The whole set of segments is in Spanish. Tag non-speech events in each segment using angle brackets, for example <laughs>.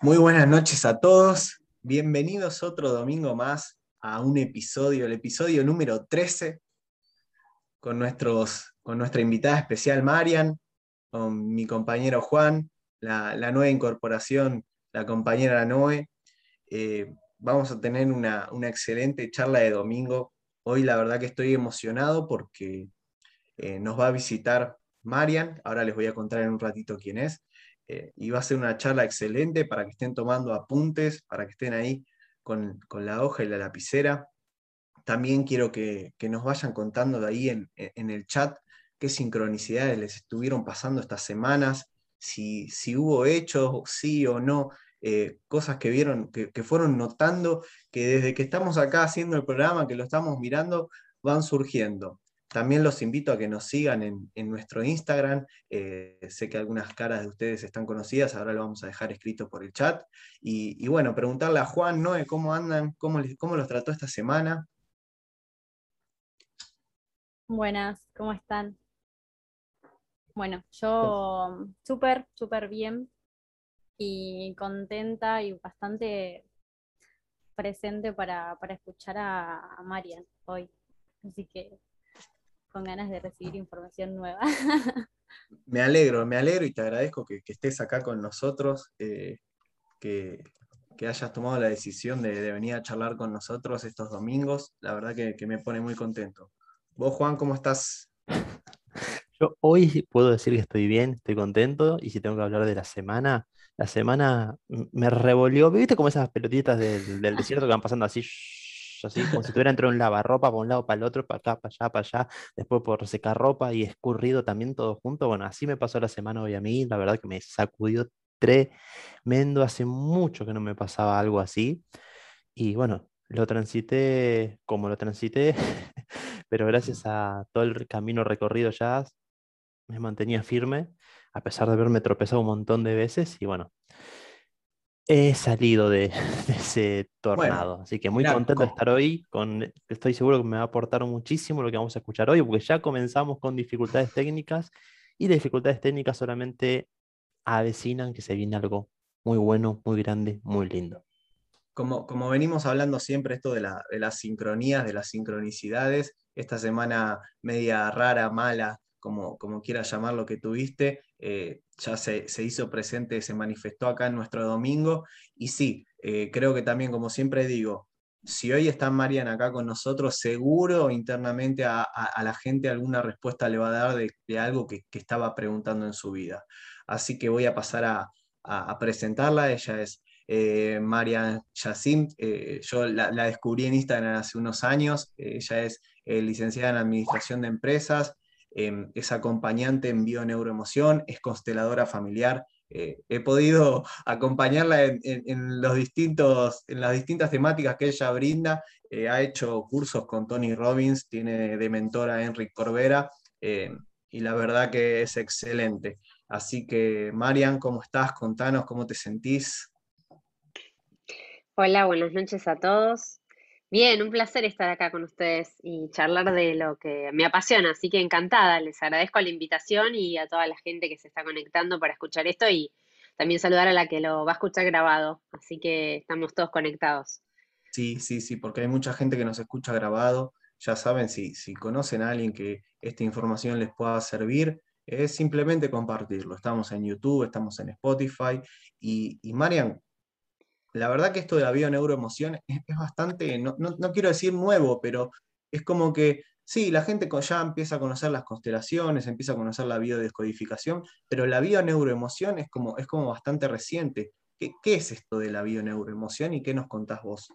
Muy buenas noches a todos. Bienvenidos otro domingo más a un episodio, el episodio número 13, con, nuestros, con nuestra invitada especial Marian, con mi compañero Juan, la, nueva incorporación, la compañera Noé. Eh, vamos a tener una, una, excelente charla de domingo. Hoy la verdad que estoy emocionado porque eh, nos va a visitar Marian, ahora les voy a contar en un ratito quién es, eh, y va a ser una charla excelente para que estén tomando apuntes, para que estén ahí con, la hoja y la lapicera. También quiero que, nos vayan contando de ahí en, el chat qué sincronicidades les estuvieron pasando estas semanas, si, si hubo hechos, sí o no, eh, cosas que vieron, que, que, fueron notando, que desde que estamos acá haciendo el programa, que lo estamos mirando, van surgiendo. También los invito a que nos sigan en, nuestro Instagram. Eh, sé que algunas caras de ustedes están conocidas, ahora lo vamos a dejar escrito por el chat. Y, bueno, preguntarle a Juan, Noé, ¿cómo andan? ¿Cómo, cómo los trató esta semana? Buenas, ¿cómo están? Bueno, yo súper, súper bien y contenta y bastante presente para, escuchar a, a Marian hoy. Así que con ganas de recibir información nueva. Me alegro, me alegro y te agradezco que, estés acá con nosotros, eh, que, hayas tomado la decisión de, venir a charlar con nosotros estos domingos. La verdad que, me pone muy contento. Vos, Juan, ¿cómo estás? Yo hoy puedo decir que estoy bien, estoy contento, y si tengo que hablar de la semana, la semana me revolvió, ¿viste como esas pelotitas del, del desierto que van pasando así? Así como si tuviera entrado un lavarropa para un lado, para el otro, para acá, para allá, para allá, después por secar ropa y escurrido también todo junto. Bueno, así me pasó la semana hoy a mí, la verdad que me sacudió tremendo, hace mucho que no me pasaba algo así. Y bueno, lo transité como lo transité, <laughs> pero gracias a todo el camino recorrido ya me mantenía firme, a pesar de haberme tropezado un montón de veces. Y bueno, he salido de, <laughs> ese tornado. Así que muy contento de estar hoy. Con, estoy seguro que me va a aportar muchísimo lo que vamos a escuchar hoy, porque ya comenzamos con dificultades técnicas y de dificultades técnicas solamente avecinan que se viene algo muy bueno, muy grande, muy lindo. Como, como venimos hablando siempre, esto de, la, de las sincronías, de las sincronicidades, esta semana media rara, mala, como, como quieras llamar lo que tuviste, eh, ya se, hizo presente, se manifestó acá en nuestro domingo. Y sí, eh, creo que también, como siempre digo, si hoy está Marian acá con nosotros, seguro internamente a, la gente alguna respuesta le va a dar de, algo que, estaba preguntando en su vida. Así que voy a pasar a, presentarla. Ella es eh, Marian Yacim. yo la, descubrí en Instagram hace unos años. ella es licenciada en Administración de Empresas, Em, es acompañante en bioneuroemoción, es consteladora familiar. Eh, he podido <laughs> acompañarla en, los distintos, en las distintas temáticas que ella brinda. Eh, ha hecho cursos con Tony Robbins, tiene de mentora a Enric Corbera em, y la verdad que es excelente. Así que, Marian, ¿cómo estás? Contanos cómo te sentís. Hola, buenas noches a todos. Bien, un placer estar acá con ustedes y charlar de lo que me apasiona, así que encantada, les agradezco la invitación y a toda la gente que se está conectando para escuchar esto y también saludar a la que lo va a escuchar grabado, así que estamos todos conectados. Sí, sí, sí, porque hay mucha gente que nos escucha grabado, ya saben, si, si conocen a alguien que esta información les pueda servir, es simplemente compartirlo. Estamos en YouTube, estamos en Spotify y, y Marian, la verdad que esto de la bioneuroemoción es, es bastante, no, quiero decir nuevo, pero es como que sí, la gente ya empieza a conocer las constelaciones, empieza a conocer la biodescodificación, pero la bioneuroemoción es como, es como bastante reciente. ¿Qué, es esto de la bioneuroemoción y qué nos contás vos?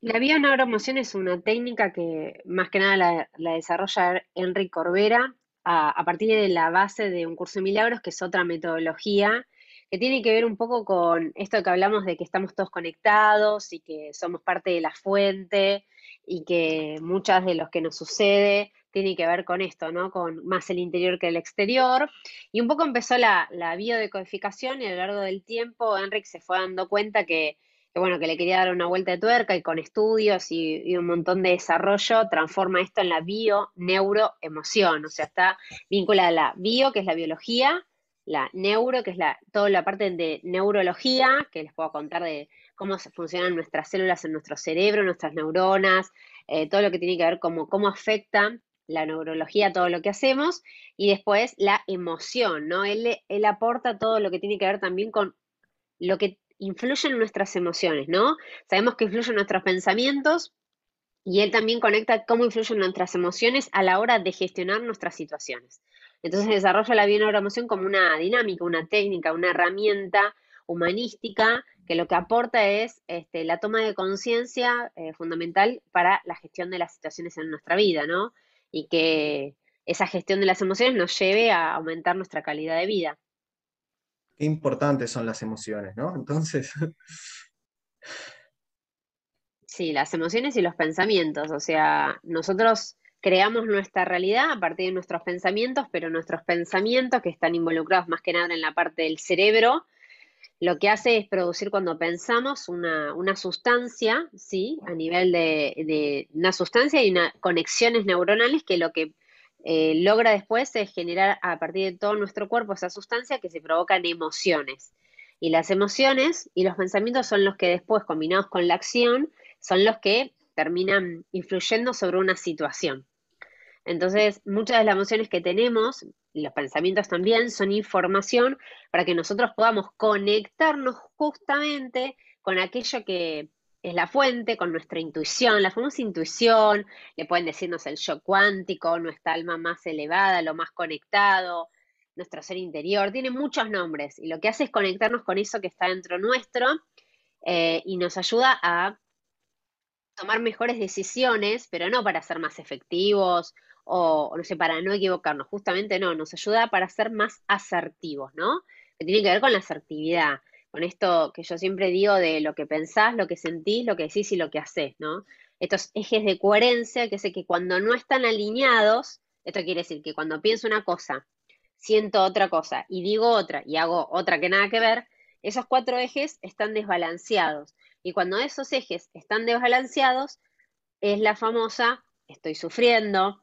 La bioneuroemoción es una técnica que más que nada la, desarrolla Enrique Corbera a, a, partir de la base de un curso de milagros, que es otra metodología que tiene que ver un poco con esto que hablamos de que estamos todos conectados y que somos parte de la fuente y que muchas de lo que nos sucede tiene que ver con esto, ¿no? Con más el interior que el exterior. Y un poco empezó la, biodecodificación y a lo largo del tiempo Enric se fue dando cuenta que bueno, que le quería dar una vuelta de tuerca y con estudios y, y un montón de desarrollo transforma esto en la bio, neuro, emoción. O sea, está vinculada a la bio, que es la biología, la neuro, que es la, toda la parte de neurología, que les puedo contar de cómo funcionan nuestras células en nuestro cerebro, nuestras neuronas, eh, todo lo que tiene que ver con cómo afecta la neurología todo lo que hacemos, y después la emoción, ¿no? Él, él aporta todo lo que tiene que ver también con lo que influye en nuestras emociones, ¿no? Sabemos que influyen nuestros pensamientos y él también conecta cómo influyen nuestras emociones a la hora de gestionar nuestras situaciones. Entonces desarrolla la bioneuroemoción como una dinámica, una técnica, una herramienta humanística que lo que aporta es este, la toma de conciencia eh, fundamental para la gestión de las situaciones en nuestra vida, ¿no? Y que esa gestión de las emociones nos lleve a aumentar nuestra calidad de vida. Qué importantes son las emociones, ¿no? Entonces... <laughs> Sí, las emociones y los pensamientos, o sea, nosotros creamos nuestra realidad a partir de nuestros pensamientos, pero nuestros pensamientos, que están involucrados más que nada en la parte del cerebro, lo que hace es producir cuando pensamos una, sustancia, ¿sí? A nivel de, una sustancia y una, conexiones neuronales que lo que eh, logra después es generar a partir de todo nuestro cuerpo esa sustancia que se provocan emociones. Y las emociones y los pensamientos son los que después, combinados con la acción, son los que terminan influyendo sobre una situación. Entonces, muchas de las emociones que tenemos, los pensamientos también, son información para que nosotros podamos conectarnos justamente con aquello que es la fuente, con nuestra intuición, la famosa intuición, le pueden decirnos el yo cuántico, nuestra alma más elevada, lo más conectado, nuestro ser interior, tiene muchos nombres y lo que hace es conectarnos con eso que está dentro nuestro eh, y nos ayuda a tomar mejores decisiones, pero no para ser más efectivos o, no sé, para no equivocarnos, justamente no, nos ayuda para ser más asertivos, ¿no? Que tiene que ver con la asertividad, con esto que yo siempre digo de lo que pensás, lo que sentís, lo que decís y lo que haces, ¿no? Estos ejes de coherencia que sé que cuando no están alineados, esto quiere decir que cuando pienso una cosa, siento otra cosa y digo otra y hago otra que nada que ver, esos cuatro ejes están desbalanceados. Y cuando esos ejes están desbalanceados, es la famosa estoy sufriendo,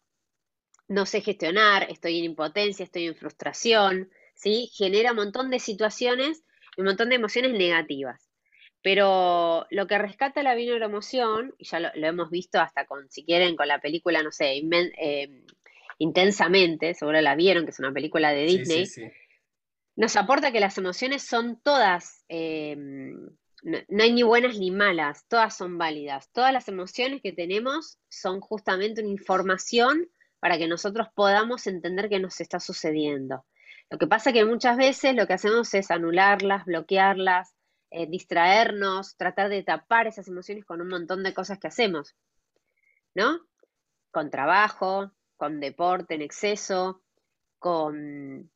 no sé gestionar, estoy en impotencia, estoy en frustración, ¿sí? Genera un montón de situaciones y un montón de emociones negativas. Pero lo que rescata la emoción, y ya lo, hemos visto hasta con, si quieren, con la película, no sé, eh, intensamente, seguro la vieron, que es una película de Disney, nos aporta que las emociones son todas, eh, no, hay ni buenas ni malas, todas son válidas. Todas las emociones que tenemos son justamente una información para que nosotros podamos entender qué nos está sucediendo. Lo que pasa es que muchas veces lo que hacemos es anularlas, bloquearlas, eh, distraernos, tratar de tapar esas emociones con un montón de cosas que hacemos, ¿no? Con trabajo, con deporte en exceso, con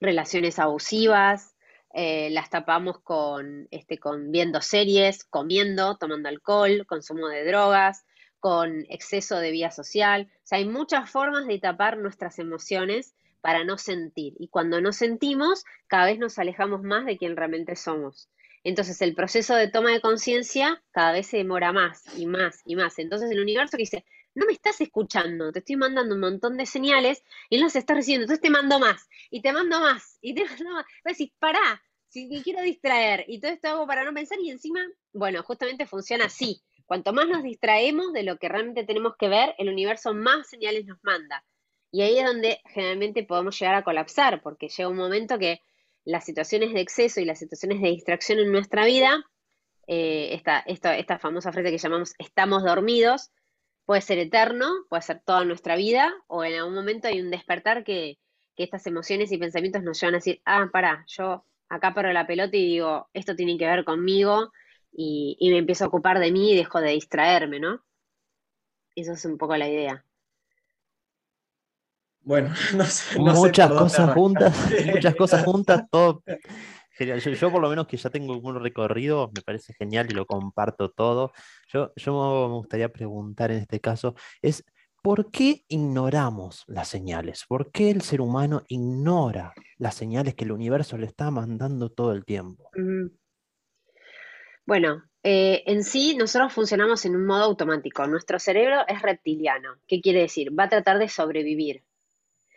relaciones abusivas, eh, las tapamos con, este, con viendo series, comiendo, tomando alcohol, consumo de drogas, con exceso de vía social. O sea, hay muchas formas de tapar nuestras emociones para no sentir. Y cuando no sentimos, cada vez nos alejamos más de quien realmente somos. Entonces el proceso de toma de conciencia cada vez se demora más y más y más. Entonces el universo que dice, no me estás escuchando, te estoy mandando un montón de señales y no las estás recibiendo, entonces te mando más y te mando más y te <laughs> mando más. Vas decir, pará, si me quiero distraer y todo esto hago para no pensar y encima, bueno, justamente funciona así. Cuanto más nos distraemos de lo que realmente tenemos que ver, el universo más señales nos manda. Y ahí es donde generalmente podemos llegar a colapsar, porque llega un momento que las situaciones de exceso y las situaciones de distracción en nuestra vida, eh, esta, esta, famosa frase que llamamos estamos dormidos, puede ser eterno, puede ser toda nuestra vida, o en algún momento hay un despertar que, que estas emociones y pensamientos nos llevan a decir, ah, pará, yo acá paro la pelota y digo, esto tiene que ver conmigo, y, me empiezo a ocupar de mí y dejo de distraerme, ¿no? Eso es un poco la idea. Bueno, <laughs> no sé. <laughs> muchas cosas juntas, muchas cosas juntas, todo genial. Yo, por lo menos que ya tengo un recorrido, me parece genial y lo comparto todo. Yo, yo me gustaría preguntar en este caso, es ¿por qué ignoramos las señales? ¿Por qué el ser humano ignora las señales que el universo le está mandando todo el tiempo? Bueno, eh, en sí nosotros funcionamos en un modo automático. Nuestro cerebro es reptiliano. ¿Qué quiere decir? Va a tratar de sobrevivir.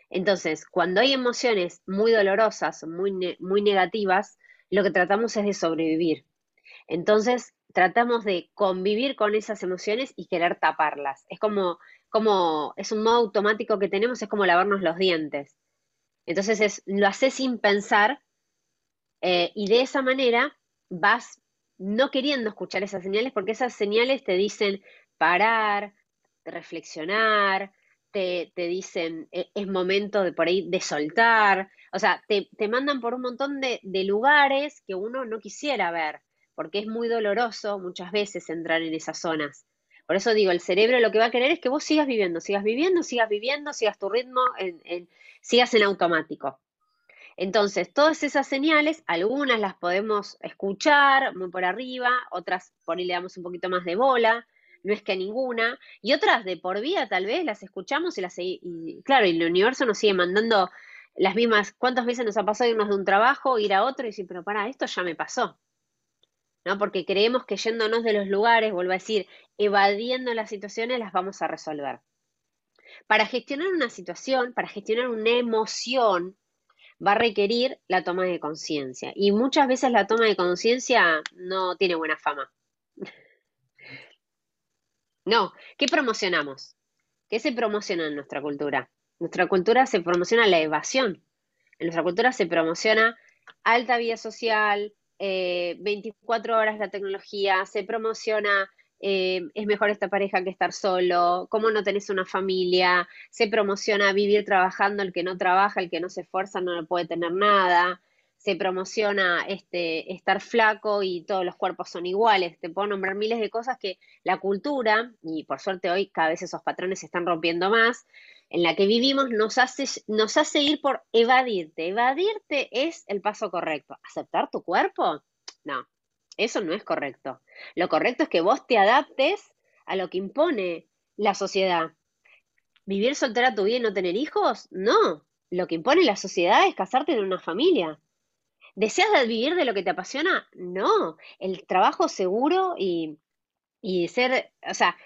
Entonces, cuando hay emociones muy dolorosas, muy, muy negativas, lo que tratamos es de sobrevivir. Entonces, tratamos de convivir con esas emociones y querer taparlas. Es como, como, es un modo automático que tenemos, es como lavarnos los dientes. Entonces, es, lo haces sin pensar eh, y de esa manera vas no queriendo escuchar esas señales porque esas señales te dicen parar, reflexionar, te, dicen e, es momento de por ahí de soltar, o sea, te, mandan por un montón de, lugares que uno no quisiera ver, porque es muy doloroso muchas veces entrar en esas zonas. Por eso digo, el cerebro lo que va a querer es que vos sigas viviendo, sigas viviendo, sigas viviendo, sigas tu ritmo, sigas en automático. Entonces, todas esas señales, algunas las podemos escuchar muy por arriba, otras por ahí le damos un poquito más de bola, no es que ninguna, y otras de por vida tal vez las escuchamos y las y, claro, y el universo nos sigue mandando las mismas, ¿cuántas veces nos ha pasado irnos de un trabajo, ir a otro y decir, pero para, esto ya me pasó? ¿No? Porque creemos que yéndonos de los lugares, vuelvo a decir, evadiendo las situaciones, las vamos a resolver. Para gestionar una situación, para gestionar una emoción, va a requerir la toma de conciencia. Y muchas veces la toma de conciencia no tiene buena fama. <laughs> No, ¿qué promocionamos? ¿Qué se promociona en nuestra cultura? nuestra cultura se promociona la evasión. En nuestra cultura se promociona alta vida social, 24 eh, horas la tecnología, se promociona eh, es mejor esta pareja que estar solo, cómo no tenés una familia, se promociona vivir trabajando, el que no trabaja, el que no se esfuerza no puede tener nada, se promociona este, estar flaco y todos los cuerpos son iguales. Te puedo nombrar miles de cosas que la cultura, y por suerte hoy cada vez esos patrones se están rompiendo más, en la que vivimos nos hace, nos hace ir por evadirte. Evadirte es el paso correcto. ¿Aceptar tu cuerpo? No, eso no es correcto. Lo correcto es que vos te adaptes a lo que impone la sociedad. ¿Vivir soltera tu vida y no tener hijos? No. Lo que impone la sociedad es casarte en una familia. ¿Deseas vivir de lo que te apasiona? No. El trabajo seguro y, y ser, o sea,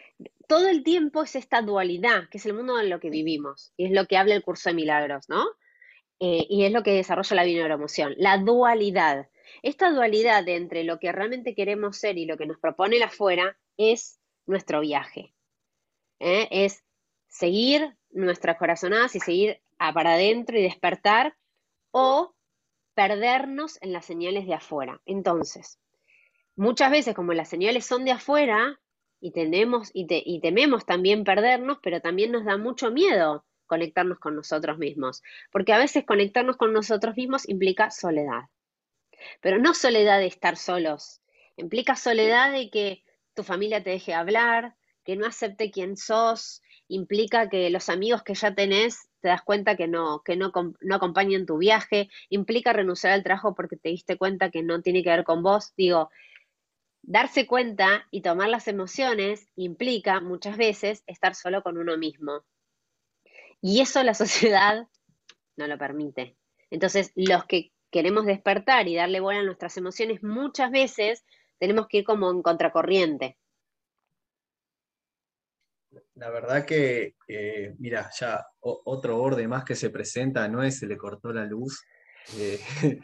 todo el tiempo es esta dualidad, que es el mundo en lo que vivimos. Y es lo que habla el curso de milagros, ¿no? Eh, y es lo que desarrolla la bineuroemoción. La dualidad. Esta dualidad entre lo que realmente queremos ser y lo que nos propone el afuera es nuestro viaje. ¿eh? Es seguir nuestras corazonadas y seguir para adentro y despertar o perdernos en las señales de afuera. Entonces, muchas veces como las señales son de afuera y, tenemos, y tememos también perdernos, pero también nos da mucho miedo conectarnos con nosotros mismos, porque a veces conectarnos con nosotros mismos implica soledad. Pero no soledad de estar solos, implica soledad de que tu familia te deje hablar, que no acepte quién sos, implica que los amigos que ya tenés te das cuenta que no, que no, no acompañan tu viaje, implica renunciar al trabajo porque te diste cuenta que no tiene que ver con vos. Digo, darse cuenta y tomar las emociones implica muchas veces estar solo con uno mismo. Y eso la <laughs> sociedad no lo permite. Entonces, los que queremos despertar y darle bola a nuestras emociones, muchas veces tenemos que ir como en contracorriente. La verdad que, eh, mira, ya otro borde más que se presenta, no es se le cortó la luz. Eh, <laughs>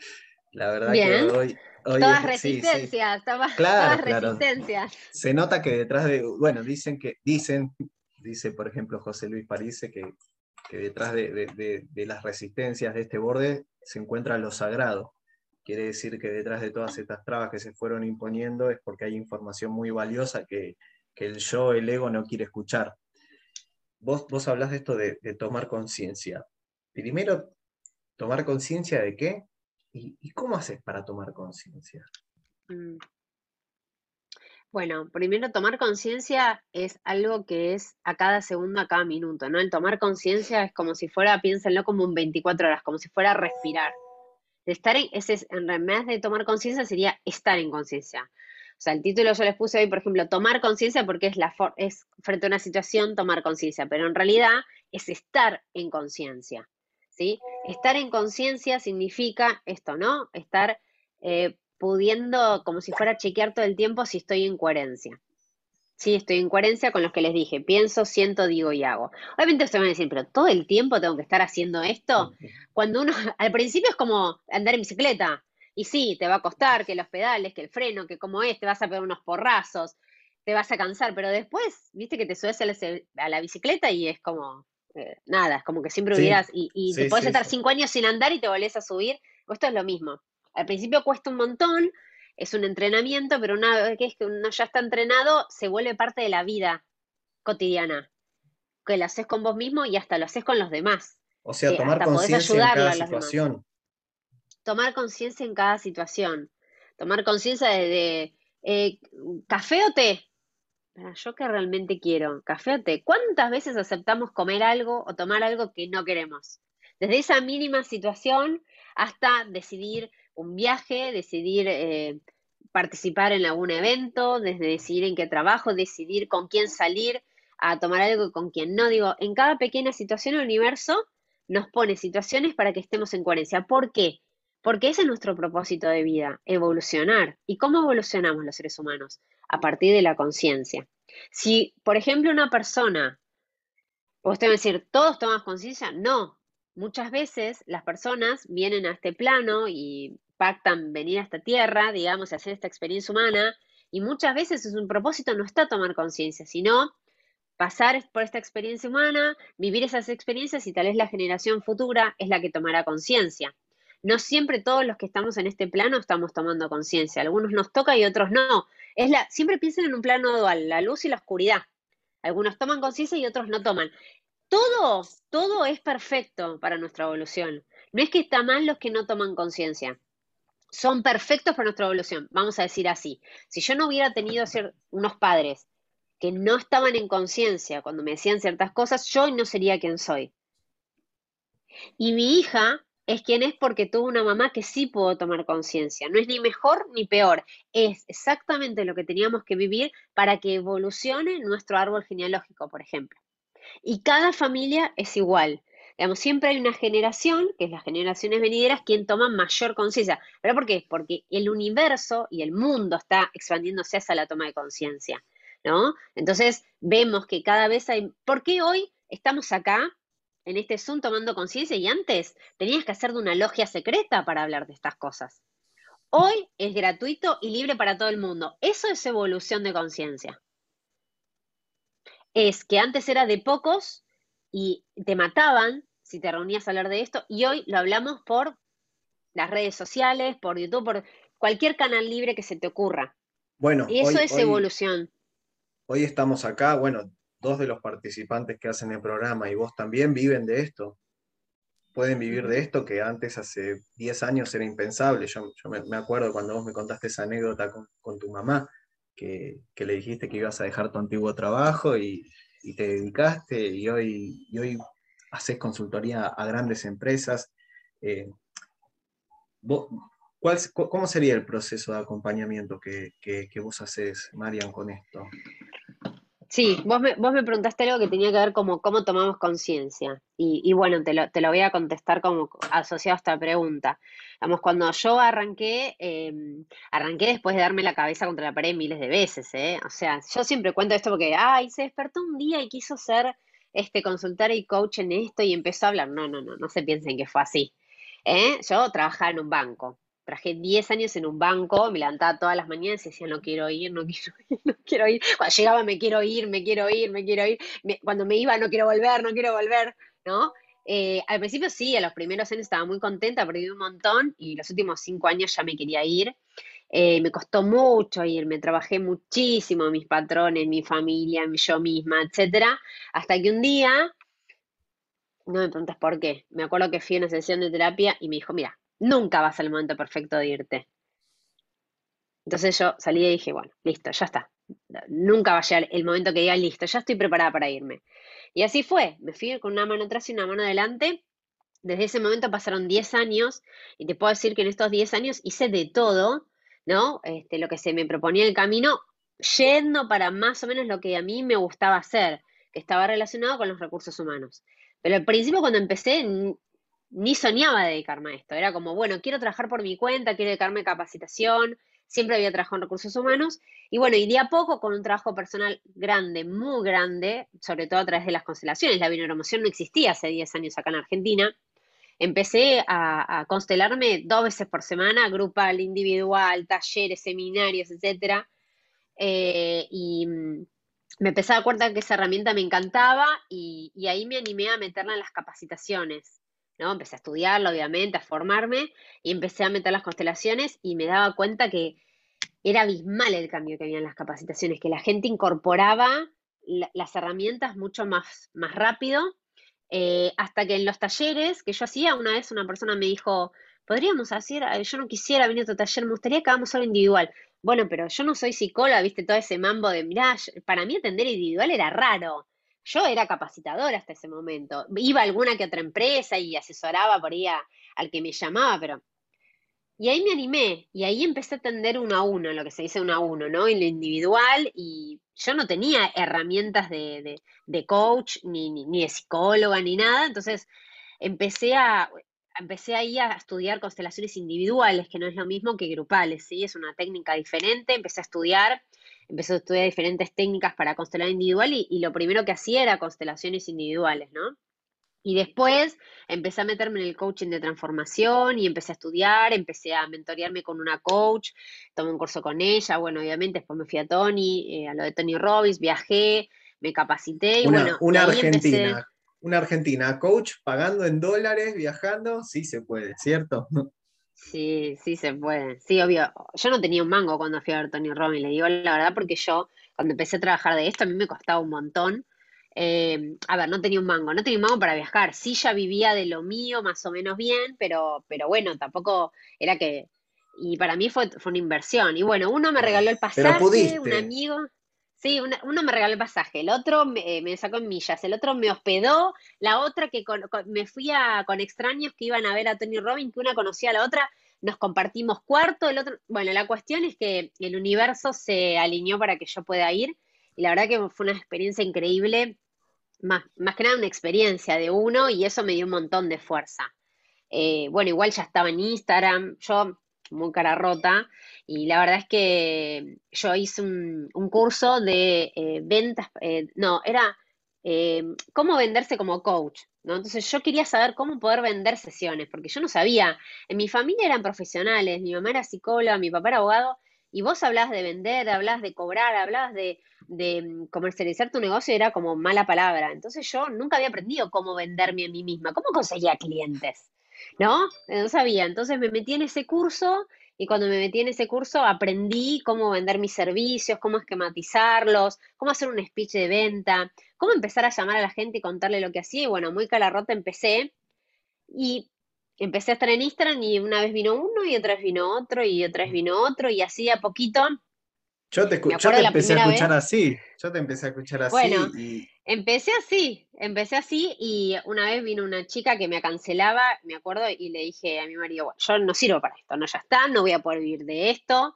la verdad que hoy, todas resistencias, todas, resistencias. Se nota que detrás de, bueno, dicen que, dicen, dice por ejemplo José Luis Parise, que, que detrás de, las resistencias de este borde se encuentra lo sagrado. Quiere decir que detrás de todas estas trabas que se fueron imponiendo es porque hay información muy valiosa que, el yo, el ego, no quiere escuchar. Vos, vos hablas de esto de, tomar conciencia. Primero, tomar conciencia de qué y, cómo haces para tomar conciencia. Mm. Bueno, primero tomar conciencia es algo que es a cada segundo, a cada minuto, ¿no? El tomar conciencia es como si fuera, piénsenlo como un 24 horas, como si fuera respirar. estar en, ese, vez de tomar conciencia sería estar en conciencia. O sea, el título yo les puse hoy, por ejemplo, tomar conciencia porque es, la es frente a una situación tomar conciencia, pero en realidad es estar en conciencia, ¿sí? Estar en conciencia significa esto, ¿no? Estar eh, pudiendo, como si fuera a chequear todo el tiempo si estoy en coherencia. Sí, estoy en coherencia con los que les dije. Pienso, siento, digo y hago. Obviamente ustedes van a decir, pero todo el tiempo tengo que estar haciendo esto. Cuando uno, <laughs> al principio es como andar en bicicleta. Y sí, te va a costar que los pedales, que el freno, que como es, te vas a pegar unos porrazos, te vas a cansar, pero después, viste que te subes a la, bicicleta y es como, eh, nada, es como que siempre hubieras, y, te puedes estar cinco años sin andar y te volvés a subir. Esto es lo mismo. Al principio cuesta un montón, es un entrenamiento, pero una vez que uno ya está entrenado, se vuelve parte de la vida cotidiana. Que lo haces con vos mismo y hasta lo haces con los demás. O sea, eh, tomar conciencia en cada situación. Tomar conciencia en cada situación. Tomar conciencia de, eh, café o té. Yo que realmente quiero, café o té. ¿Cuántas veces aceptamos comer algo o tomar algo que no queremos? Desde esa mínima situación hasta decidir un viaje, decidir eh, participar en algún evento, desde decidir en qué trabajo, decidir con quién salir a tomar algo con quién no. Digo, en cada pequeña situación el universo nos pone situaciones para que estemos en coherencia. ¿Por qué? Porque ese es nuestro propósito de vida, evolucionar. ¿Y cómo evolucionamos los seres humanos? A partir de la conciencia. Si, por ejemplo, una persona, usted va a decir, ¿todos tomamos conciencia? No. Muchas veces las personas vienen a este plano y pactan venir a esta tierra, digamos, y hacer esta experiencia humana, y muchas veces es un propósito no está tomar conciencia, sino pasar por esta experiencia humana, vivir esas experiencias y tal vez la generación futura es la que tomará conciencia. No siempre todos los que estamos en este plano estamos tomando conciencia, algunos nos toca y otros no. Es la, siempre piensen en un plano dual, la luz y la oscuridad. Algunos toman conciencia y otros no toman. Todo, todo es perfecto para nuestra evolución. No es que está mal los que no toman conciencia son perfectos para nuestra evolución, vamos a decir así. Si yo no hubiera tenido unos padres que no estaban en conciencia cuando me decían ciertas cosas, yo no sería quien soy. Y mi hija es quien es porque tuvo una mamá que sí pudo tomar conciencia. No es ni mejor ni peor, es exactamente lo que teníamos que vivir para que evolucione nuestro árbol genealógico, por ejemplo. Y cada familia es igual. Digamos, siempre hay una generación, que es las generaciones venideras, quien toma mayor conciencia. ¿Pero por qué? Porque el universo y el mundo está expandiéndose hacia la toma de conciencia, ¿no? Entonces, vemos que cada vez hay... ¿Por qué hoy estamos acá en este Zoom tomando conciencia y antes tenías que hacer de una logia secreta para hablar de estas cosas? Hoy es gratuito y libre para todo el mundo. Eso es evolución de conciencia. Es que antes era de pocos y te mataban si te reunías a hablar de esto y hoy lo hablamos por las redes sociales, por YouTube, por cualquier canal libre que se te ocurra. Bueno, y eso es evolución. Hoy estamos acá, bueno, dos de los participantes que hacen el programa y vos también viven de esto. Pueden vivir de esto que antes, hace 10 años, era impensable. Yo, me, acuerdo cuando vos me contaste esa anécdota con, tu mamá, que, que, le dijiste que ibas a dejar tu antiguo trabajo y, y te dedicaste y hoy, y hoy haces consultoría a grandes empresas. Eh, ¿Cómo sería el proceso de acompañamiento que, que vos haces, Marian, con esto? Sí, vos me, vos me preguntaste algo que tenía que ver como cómo tomamos conciencia. Y, bueno, te lo, te lo, voy a contestar como asociado a esta pregunta. Vamos, cuando yo arranqué, em, arranqué después de darme la cabeza contra la pared miles de veces, ¿eh? O sea, yo siempre cuento esto porque, ay, se despertó un día y quiso ser este consultor y coach en esto y empezó a hablar. No, no, no, no se piensen que fue así. ¿eh? Yo trabajaba en un banco, Trabajé 10 años en un banco, me levantaba todas las mañanas y decía, no quiero ir, no quiero <laughs> ir, no quiero ir. Cuando llegaba, me quiero ir, me quiero ir, me quiero ir. cuando me iba, no quiero volver, no quiero volver, ¿no? Eh, al principio sí, a los primeros años estaba muy contenta, perdí un montón y los últimos cinco años ya me quería ir. Eh, me costó mucho irme, trabajé muchísimo mis patrones, mi familia, yo misma, etcétera, hasta que un día, no me preguntes por qué, me acuerdo que fui a una sesión de terapia y me dijo, mira, nunca va a ser el momento perfecto de irte. Entonces yo salí y dije, bueno, listo, ya está. Nunca va a llegar el momento que diga, listo, ya estoy preparada para irme. Y así fue, me fui con una mano atrás y una mano adelante. Desde ese momento pasaron 10 años y te puedo decir que en estos 10 años hice de todo, ¿no? Este, lo que se me proponía el camino, yendo para más o menos lo que a mí me gustaba hacer, que estaba relacionado con los recursos humanos. Pero al principio cuando empecé ni soñaba dedicarme a esto. Era como, bueno, quiero trabajar por mi cuenta, quiero dedicarme a capacitación, siempre había trabajado en recursos humanos. Y bueno, y de a poco con un trabajo personal grande, muy grande, sobre todo a través de las constelaciones. La bioneuromoción no existía hace 10 años acá en Argentina. Empecé a, constelarme dos veces por semana, grupal, individual, talleres, seminarios, etc. Eh, y mm, me empecé a dar cuenta que esa herramienta me encantaba y, y ahí me animé a meterla en las capacitaciones. ¿No? Empecé a estudiarlo, obviamente, a formarme y empecé a meter las constelaciones y me daba cuenta que era abismal el cambio que había en las capacitaciones, que la gente incorporaba las herramientas mucho más, más rápido, eh, hasta que en los talleres que yo hacía, una vez una persona me dijo, podríamos hacer, eh, yo no quisiera venir a tu taller, me gustaría que hagamos algo individual. Bueno, pero yo no soy psicóloga, viste todo ese mambo de, mirá, para mí atender individual era raro. Yo era capacitadora hasta ese momento. Iba a alguna que otra empresa y asesoraba por ahí al que me llamaba, pero... Y ahí me animé y ahí empecé a atender uno a uno, lo que se dice uno a uno, ¿no? En lo individual y yo no tenía herramientas de, coach, ni, ni, de psicóloga, ni nada. Entonces empecé a, empecé ahí a estudiar constelaciones individuales, que no es lo mismo que grupales, ¿sí? Es una técnica diferente. Empecé a estudiar empecé a estudiar diferentes técnicas para constelar individual y, lo primero que hacía era constelaciones individuales, ¿no? Y después empecé a meterme en el coaching de transformación y empecé a estudiar, empecé a mentorearme con una coach, tomé un curso con ella, bueno, obviamente después me fui a Tony, eh, a lo de Tony Robbins, viajé, me capacité y una, bueno. Una argentina, una argentina, coach pagando en dólares, viajando, sí se puede, ¿cierto? Sí, sí se puede. Sí, obvio. Yo no tenía un mango cuando fui a ver Tony Robbins, le digo la verdad, porque yo, cuando empecé a trabajar de esto, a mí me costaba un montón. Eh, a ver, no tenía un mango, no tenía un mango para viajar. Sí, ya vivía de lo mío más o menos bien, pero, pero bueno, tampoco era que. Y para mí fue, fue una inversión. Y bueno, uno me regaló el pasaje, un amigo. Sí, uno me regaló el pasaje, el otro me, me, sacó en millas, el otro me hospedó, la otra que me fui con extraños que iban a ver a Tony Robbins, que una conocía a la otra, nos compartimos cuarto, el otro, bueno, la cuestión es que el universo se alineó para que yo pueda ir y la verdad que fue una experiencia increíble, más, más que nada una experiencia de uno y eso me dio un montón de fuerza. Eh, bueno, igual ya estaba en Instagram, yo muy cara rota, y la verdad es que yo hice un, curso de eh, ventas, eh, no, era eh, cómo venderse como coach, ¿no? Entonces yo quería saber cómo poder vender sesiones, porque yo no sabía, en mi familia eran profesionales, mi mamá era psicóloga, mi papá era abogado, y vos hablabas de vender, hablabas de cobrar, hablabas de, mm, comercializar tu negocio, era como mala palabra. Entonces yo nunca había aprendido cómo venderme a mí misma, cómo conseguía clientes. ¿No? No sabía. Entonces me metí en ese curso y cuando me metí en ese curso aprendí cómo vender mis servicios, cómo esquematizarlos, cómo hacer un speech de venta, cómo empezar a llamar a la gente y contarle lo que hacía. Y bueno, muy calarrota empecé y empecé a estar en Instagram y una vez vino uno y otra vez vino otro y otra vez vino otro y así a poquito. Yo te, yo te empecé a escuchar así, yo te empecé a escuchar así. Bueno, empecé así, empecé así y una vez vino una chica que me cancelaba, me acuerdo, y le dije a mi marido, bueno, yo no sirvo para esto, no, ya está, no voy a poder vivir de esto.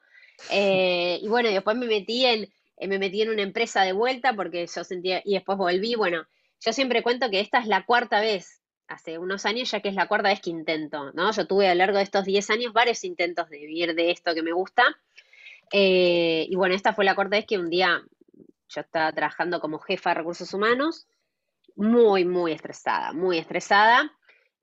Eh, y bueno, después me metí en, eh, me metí en una empresa de vuelta porque yo sentía, y después volví, bueno, yo siempre cuento que esta es la cuarta vez, hace unos años ya que es la cuarta vez que intento, ¿no? Yo tuve a lo largo de estos 10 años varios intentos de vivir de esto que me gusta. Eh, y bueno, esta fue la cuarta vez que un día yo estaba trabajando como jefa de recursos humanos muy, muy estresada, muy estresada.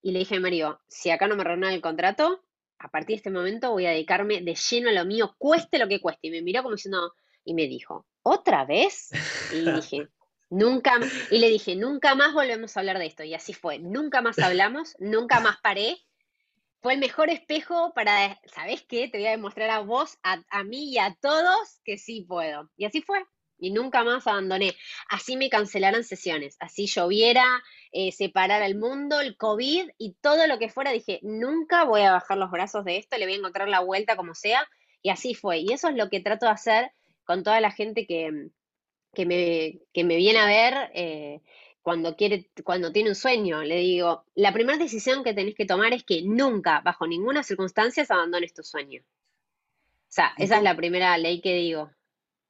Y le dije a Mario, si acá no me reúnen el contrato, a partir de este momento voy a dedicarme de lleno a lo mío, cueste lo que cueste. Y me miró como diciendo, y me dijo, ¿otra vez? Y <laughs> dije, nunca, y le dije, nunca más volvemos a hablar de esto. Y así fue, nunca más hablamos, nunca más paré. Fue el mejor espejo para, ¿sabes qué? Te voy a demostrar a vos, a, mí y a todos que sí puedo. Y así fue y nunca más abandoné. Así me cancelaran sesiones, así lloviera, eh, separara el mundo, el COVID y todo lo que fuera, dije, nunca voy a bajar los brazos de esto, le voy a encontrar la vuelta como sea, y así fue. Y eso es lo que trato de hacer con toda la gente que, que, me, que me, viene a ver eh, cuando, quiere, cuando tiene un sueño. Le digo, la primera decisión que tenés que tomar es que nunca, bajo ninguna circunstancia, abandones tu sueño. O sea, esa es la primera ley que digo.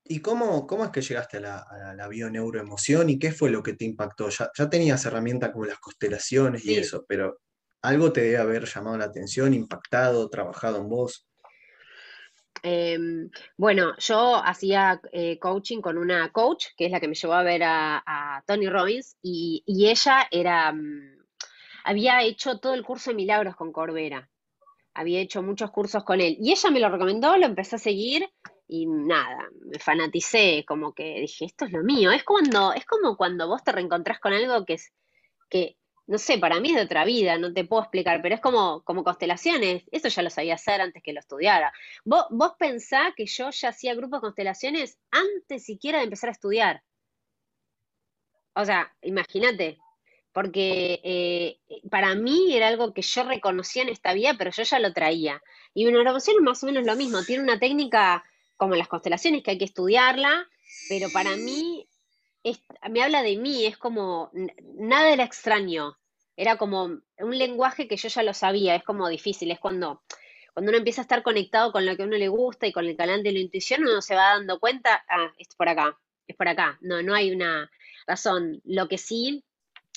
¿Y cómo, cómo es que llegaste a la, a la bioneuroemoción y qué fue lo que te impactó? Ya, tenías herramientas como las constelaciones y eso, pero algo te debe haber llamado la atención, impactado, trabajado en vos. Em, bueno, yo hacía eh, coaching con una coach, que es la que me llevó a ver a, Tony Robbins, y, ella era, mm, había hecho todo el curso de milagros con Corbera, había hecho muchos cursos con él, y ella me lo recomendó, lo empecé a seguir, y nada, me fanaticé, como que dije, esto es lo mío, es cuando, es como cuando vos te reencontrás con algo que es, que no sé, para mí es de otra vida, no te puedo explicar, pero es como, como constelaciones, eso ya lo sabía hacer antes que lo estudiara. Vos, vos pensá que yo ya hacía grupos de constelaciones antes siquiera de empezar a estudiar. O sea, imagínate, porque eh, para mí era algo que yo reconocía en esta vida, pero yo ya lo traía. Y una oración es más o menos lo mismo, tiene una técnica como las constelaciones que hay que estudiarla, pero para mí me habla de mí, es como, nada era extraño, era como un lenguaje que yo ya lo sabía, es como difícil, es cuando, cuando uno empieza a estar conectado con lo que a uno le gusta y con el canal de la intuición, uno se va dando cuenta, ah, es por acá, es por acá, no, no hay una razón. Lo que sí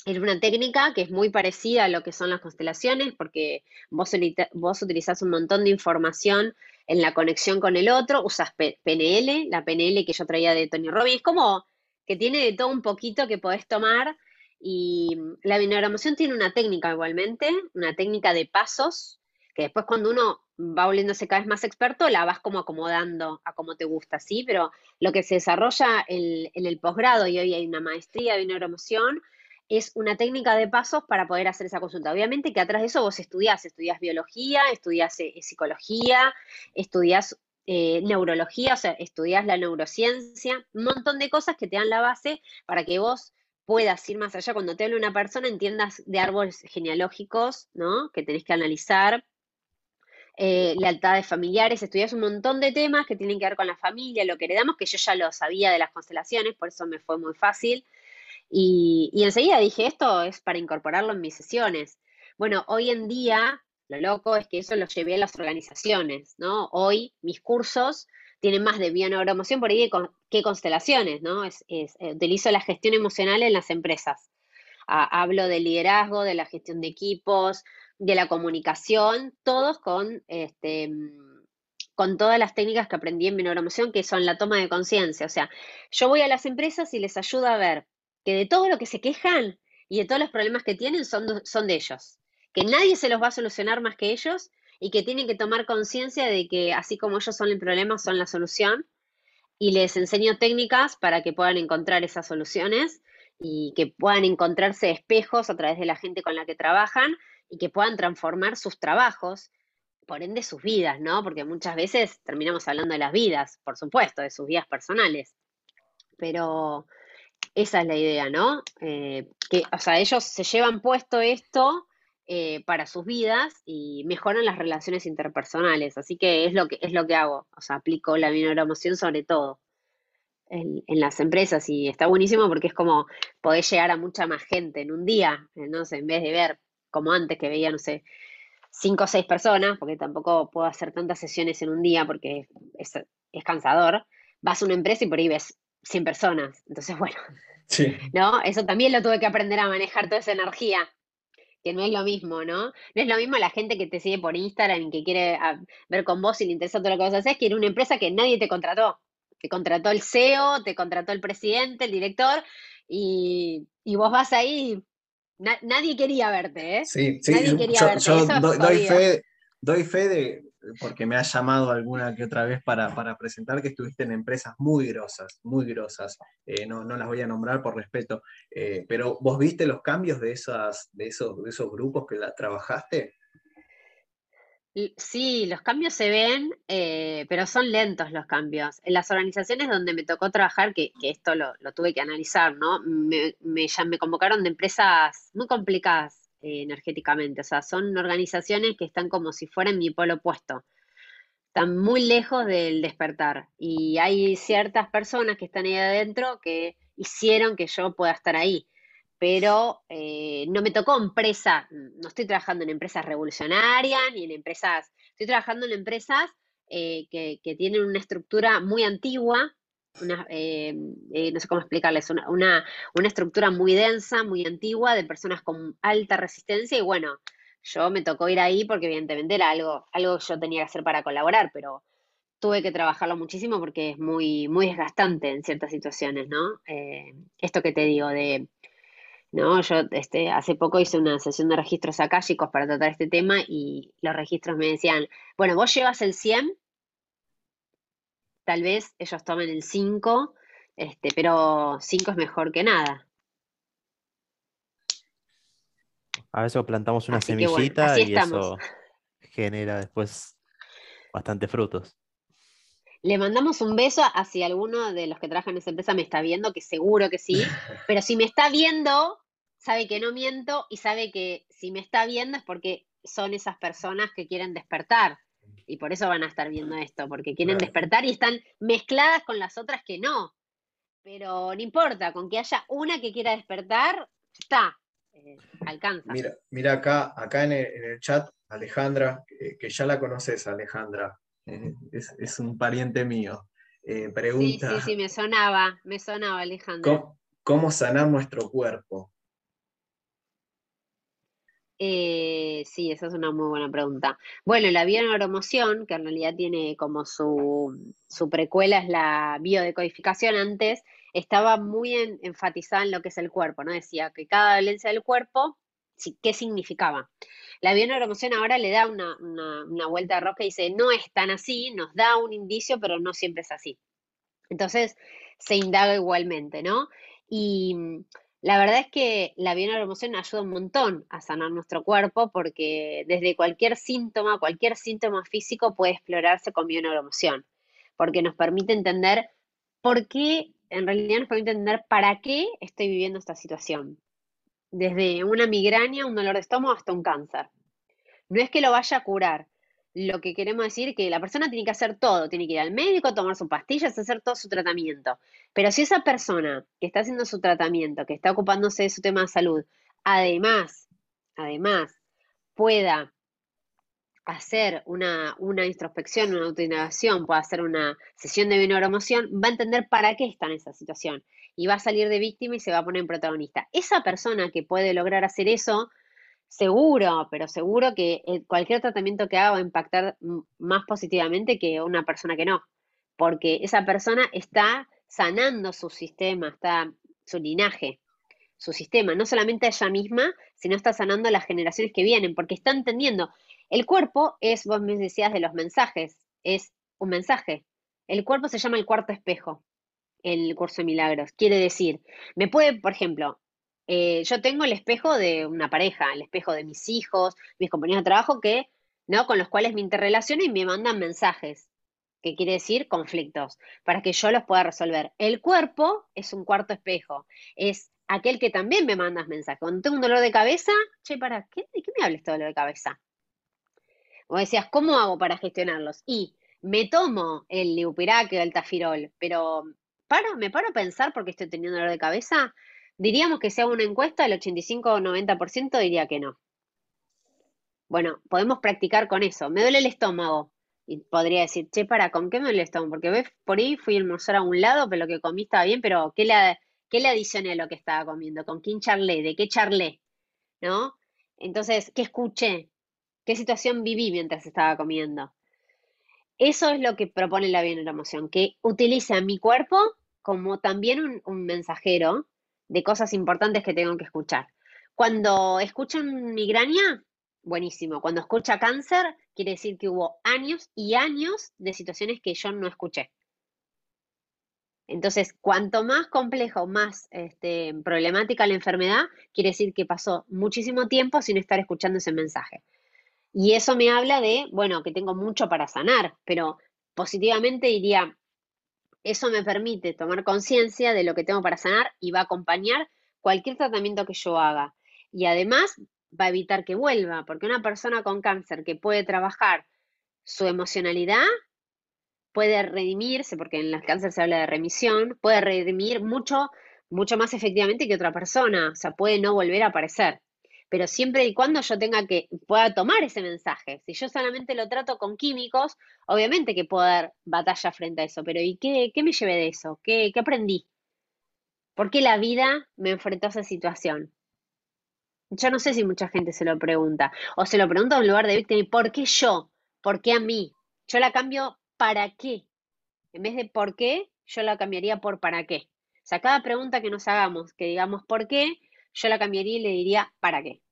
es una técnica que es muy parecida a lo que son las constelaciones, porque vos, vos utilizás un montón de información en la conexión con el otro, usas PNL, la PNL que yo traía de Tony Robbins, es como que tiene de todo un poquito que podés tomar. Y la bioneuroemoción tiene una técnica igualmente, una técnica de pasos, que después cuando uno va volviéndose cada vez más experto, la vas como acomodando a como te gusta, ¿sí? Pero lo que se desarrolla en, el posgrado, y hoy hay una maestría de bioneuroemoción, es una técnica de pasos para poder hacer esa consulta. Obviamente que atrás de eso vos estudiás, estudiás biología, estudiás eh, psicología, estudiás eh, neurología, o sea, estudias la neurociencia, un montón de cosas que te dan la base para que vos puedas ir más allá. Cuando te habla una persona, entiendas de árboles genealógicos, ¿no? Que tenés que analizar. Eh, lealtades familiares, estudias un montón de temas que tienen que ver con la familia, lo que heredamos, que yo ya lo sabía de las constelaciones, por eso me fue muy fácil. Y, y enseguida dije, esto es para incorporarlo en mis sesiones. Bueno, hoy en día lo loco es que eso lo llevé a las organizaciones, ¿no? Hoy mis cursos tienen más de bioneuromoción por ahí que constelaciones, ¿no? Es, eh, utilizo la gestión emocional en las empresas. hablo de liderazgo, de la gestión de equipos, de la comunicación, todos con, este, con todas las técnicas que aprendí en bioneuromoción, que son la toma de conciencia. O sea, yo voy a las empresas y les ayudo a ver que de todo lo que se quejan y de todos los problemas que tienen son, son de ellos que nadie se los va a solucionar más que ellos y que tienen que tomar conciencia de que así como ellos son el problema, son la solución. Y les enseño técnicas para que puedan encontrar esas soluciones y que puedan encontrarse espejos a través de la gente con la que trabajan y que puedan transformar sus trabajos, por ende sus vidas, ¿no? Porque muchas veces terminamos hablando de las vidas, por supuesto, de sus vidas personales. Pero esa es la idea, ¿no? Eh, que, o sea, ellos se llevan puesto esto eh, para sus vidas y mejoran las relaciones interpersonales. Así que es lo que, es lo que hago. O sea, aplico la emoción sobre todo en, las empresas y está buenísimo porque es como poder llegar a mucha más gente en un día, eh, no sé, en vez de ver como antes que veía, no sé, cinco o seis personas, porque tampoco puedo hacer tantas sesiones en un día porque es, es cansador. Vas a una empresa y por ahí ves 100 personas. Entonces, bueno, sí. ¿no? Eso también lo tuve que aprender a manejar toda esa energía que no es lo mismo, ¿no? No es lo mismo la gente que te sigue por Instagram y que quiere ah, ver con vos y le interesa todo lo que vos haces, que era una empresa que nadie te contrató. Te contrató el CEO, te contrató el presidente, el director, y, vos vas ahí, nadie quería verte, ¿eh? Sí, sí, nadie quería verte. Yo doy, fe, doy fe de, porque me has llamado alguna que otra vez para, presentar que estuviste en empresas muy grosas, muy grosas. Eh, no, las voy a nombrar por respeto, eh, pero ¿vos viste los cambios de, esas, de, esos, de esos grupos que la, trabajaste? Sí, los cambios se ven, eh, pero son lentos los cambios. En las organizaciones donde me tocó trabajar, que, esto lo, tuve que analizar, ¿no? Me, me, me convocaron de empresas muy complicadas, eh, energéticamente. O sea, son organizaciones que están como si fueran mi polo opuesto. Están muy lejos del despertar. Y hay ciertas personas que están ahí adentro que hicieron que yo pueda estar ahí. Pero eh, no me tocó empresa, no estoy trabajando en empresas revolucionarias ni en empresas, estoy trabajando en empresas eh, que, que tienen una estructura muy antigua, una, eh, eh, no sé cómo explicarles, una, una, estructura muy densa, muy antigua, de personas con alta resistencia y bueno, yo me tocó ir ahí porque evidentemente era algo, algo que yo tenía que hacer para colaborar, pero tuve que trabajarlo muchísimo porque es muy, muy desgastante en ciertas situaciones, ¿no? Eh, esto que te digo de, ¿no? Yo este, hace poco hice una sesión de registros akáshicos para tratar este tema y los registros me decían, bueno, vos llevas el 100, tal vez ellos tomen el 5, este, pero 5 es mejor que nada. A veces plantamos una Así que bueno, semillita y estamos. eso genera después bastante frutos. Le mandamos un beso a si alguno de los que trabajan en esa empresa me está viendo, que seguro que sí, <laughs> pero si me está viendo, sabe que no miento y sabe que si me está viendo es porque son esas personas que quieren despertar y por eso van a estar viendo esto, porque quieren Claro. despertar y están mezcladas con las otras que no. Pero no importa, con que haya una que quiera despertar, está, eh, alcanza. Mira, mira acá, acá en el, en el chat, Alejandra, que, que ya la conoces, Alejandra, eh, es, es un pariente mío. eh, Sí, pregunta, sí, sí, me sonaba, me sonaba, Alejandra. ¿cómo, cómo sanar nuestro cuerpo? Eh, sí, esa es una muy buena pregunta. Bueno, la bioneuromoción, que en realidad tiene como su, su precuela es la biodecodificación antes, estaba muy en- enfatizada en lo que es el cuerpo, ¿no? Decía que cada dolencia del cuerpo, sí, ¿qué significaba? La bioneuromoción ahora le da una, una, vuelta de rosca y dice, no es tan así, nos da un indicio, pero no siempre es así. Entonces se indaga igualmente, ¿no? Y la verdad es que la bioneuroemoción ayuda un montón a sanar nuestro cuerpo porque desde cualquier síntoma, cualquier síntoma físico puede explorarse con bioneuroemoción, porque nos permite entender por qué, en realidad nos permite entender para qué estoy viviendo esta situación. Desde una migraña, un dolor de estómago hasta un cáncer. No es que lo vaya a curar. Lo que queremos decir es que la persona tiene que hacer todo, tiene que ir al médico, tomar sus pastillas, hacer todo su tratamiento. Pero si esa persona que está haciendo su tratamiento, que está ocupándose de su tema de salud, además, además, pueda hacer una, una introspección, una autoindagación, pueda hacer una sesión de bioneuroemoción, va a entender para qué está en esa situación y va a salir de víctima y se va a poner en protagonista. Esa persona que puede lograr hacer eso, seguro, pero seguro que eh, cualquier tratamiento que haga va a impactar más positivamente que una persona que no, porque esa persona está sanando su sistema, está su linaje, su sistema, no solamente ella misma, sino está sanando las generaciones que vienen, porque está entendiendo. El cuerpo es, vos me decías de los mensajes, es un mensaje. El cuerpo se llama el cuarto espejo, el curso de milagros. Quiere decir, me puede, por ejemplo, eh, yo tengo el espejo de una pareja, el espejo de mis hijos, mis compañeros de trabajo que, ¿no? Con los cuales me interrelaciono y me mandan mensajes, que quiere decir conflictos, para que yo los pueda resolver. El cuerpo es un cuarto espejo, es aquel que también me mandas mensajes. Cuando tengo un dolor de cabeza, che, para, ¿qué, ¿de qué me habla este dolor de cabeza? O decías, ¿cómo hago para gestionarlos? Y me tomo el liupirac o el tafirol, pero paro, me paro a pensar porque estoy teniendo dolor de cabeza. Diríamos que hago una encuesta, el 85 o 90% diría que no. Bueno, podemos practicar con eso. Me duele el estómago. Y podría decir, che, para, ¿con qué me duele el estómago? Porque ves, por ahí fui a almorzar a un lado, pero lo que comí estaba bien, pero ¿qué le, qué le adicioné a lo que estaba comiendo? ¿Con quién charlé? ¿De qué charlé? ¿No? Entonces, ¿qué escuché? ¿Qué situación viví mientras estaba comiendo? Eso es lo que propone la bioneuroemoción, que utilice a mi cuerpo como también un mensajero de cosas importantes que tengo que escuchar. Cuando escuchan migraña, buenísimo. Cuando escucha cáncer, quiere decir que hubo años y años de situaciones que yo no escuché. Entonces, cuanto más complejo, más este, problemática la enfermedad, quiere decir que pasó muchísimo tiempo sin estar escuchando ese mensaje. Y eso me habla de, bueno, que tengo mucho para sanar, pero positivamente diría, eso me permite tomar conciencia de lo que tengo para sanar y va a acompañar cualquier tratamiento que yo haga. Y además va a evitar que vuelva, porque una persona con cáncer que puede trabajar su emocionalidad, puede redimirse, porque en el cáncer se habla de remisión, puede redimir mucho, mucho más efectivamente que otra persona, o sea, puede no volver a aparecer. Pero siempre y cuando yo tenga que, pueda tomar ese mensaje. Si yo solamente lo trato con químicos, obviamente que puedo dar batalla frente a eso, pero ¿y qué, qué me llevé de eso? ¿Qué, ¿Qué aprendí? ¿Por qué la vida me enfrentó a esa situación? Yo no sé si mucha gente se lo pregunta. O se lo pregunta en lugar de víctima, ¿por qué yo? ¿Por qué a mí? Yo la cambio para qué. En vez de por qué, yo la cambiaría por para qué. O sea, cada pregunta que nos hagamos, que digamos por qué, yo la cambiaría y le diría para qué.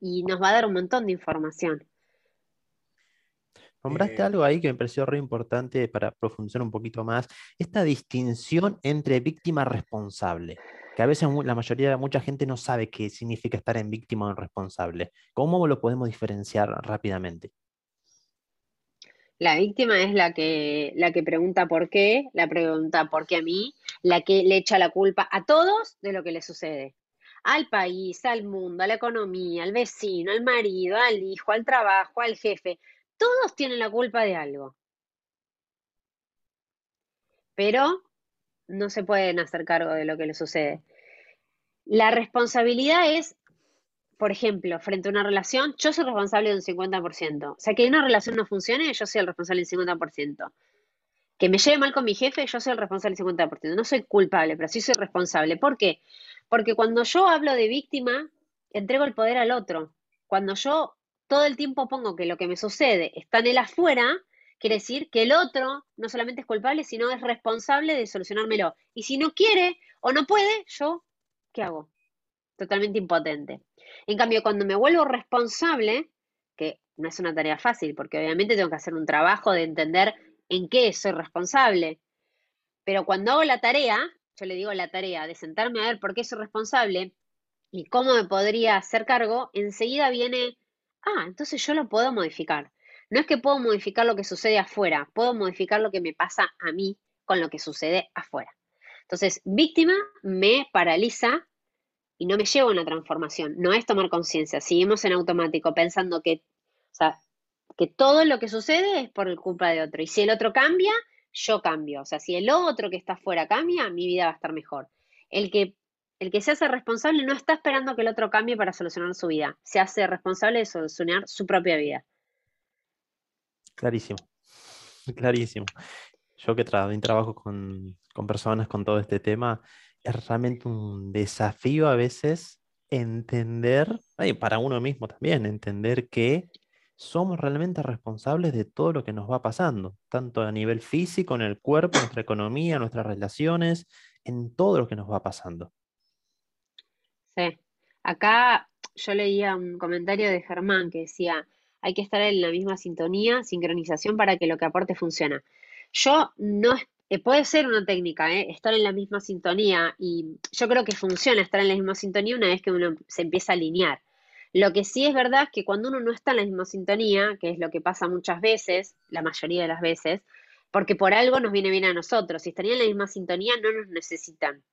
Y nos va a dar un montón de información. Nombraste Eh, algo ahí que me pareció re importante para profundizar un poquito más, esta distinción entre víctima responsable, que a veces la mayoría, mucha gente no sabe qué significa estar en víctima o en responsable. ¿Cómo lo podemos diferenciar rápidamente? La víctima es la que, la que pregunta por qué, la pregunta por qué a mí, la que le echa la culpa a todos de lo que le sucede. Al país, al mundo, a la economía, al vecino, al marido, al hijo, al trabajo, al jefe. Todos tienen la culpa de algo. Pero no se pueden hacer cargo de lo que les sucede. La responsabilidad es, por ejemplo, frente a una relación, yo soy responsable de un 50%. O sea, que una relación no funcione, yo soy el responsable del 50%. Que me lleve mal con mi jefe, yo soy el responsable del 50%. No soy culpable, pero sí soy responsable. ¿Por qué? Porque cuando yo hablo de víctima, entrego el poder al otro. Cuando yo todo el tiempo pongo que lo que me sucede está en el afuera, quiere decir que el otro no solamente es culpable, sino es responsable de solucionármelo. Y si no quiere o no puede, yo, ¿qué hago? Totalmente impotente. En cambio, cuando me vuelvo responsable, que no es una tarea fácil, porque obviamente tengo que hacer un trabajo de entender en qué soy responsable, pero cuando hago la tarea, yo le digo la tarea de sentarme a ver por qué soy responsable y cómo me podría hacer cargo, enseguida viene, ah, entonces yo lo puedo modificar. No es que puedo modificar lo que sucede afuera, puedo modificar lo que me pasa a mí con lo que sucede afuera. Entonces, víctima me paraliza y no me lleva a una transformación. No es tomar conciencia. Seguimos en automático pensando que, o sea, que todo lo que sucede es por culpa de otro. Y si el otro cambia, yo cambio. O sea, si el otro que está afuera cambia, mi vida va a estar mejor. El que, el que se hace responsable no está esperando que el otro cambie para solucionar su vida. Se hace responsable de solucionar su propia vida. Clarísimo, clarísimo. Yo que trabajo con, con personas con todo este tema, es realmente un desafío a veces entender, para uno mismo también, entender que somos realmente responsables de todo lo que nos va pasando, tanto a nivel físico, en el cuerpo, nuestra economía, nuestras relaciones, en todo lo que nos va pasando. Sí. Acá yo leía un comentario de Germán que decía, hay que estar en la misma sintonía, sincronización para que lo que aporte funcione. Yo no, eh, puede ser una técnica, ¿eh? Estar en la misma sintonía y yo creo que funciona estar en la misma sintonía una vez que uno se empieza a alinear. Lo que sí es verdad es que cuando uno no está en la misma sintonía, que es lo que pasa muchas veces, la mayoría de las veces, porque por algo nos viene bien a nosotros, si estarían en la misma sintonía no nos necesitan.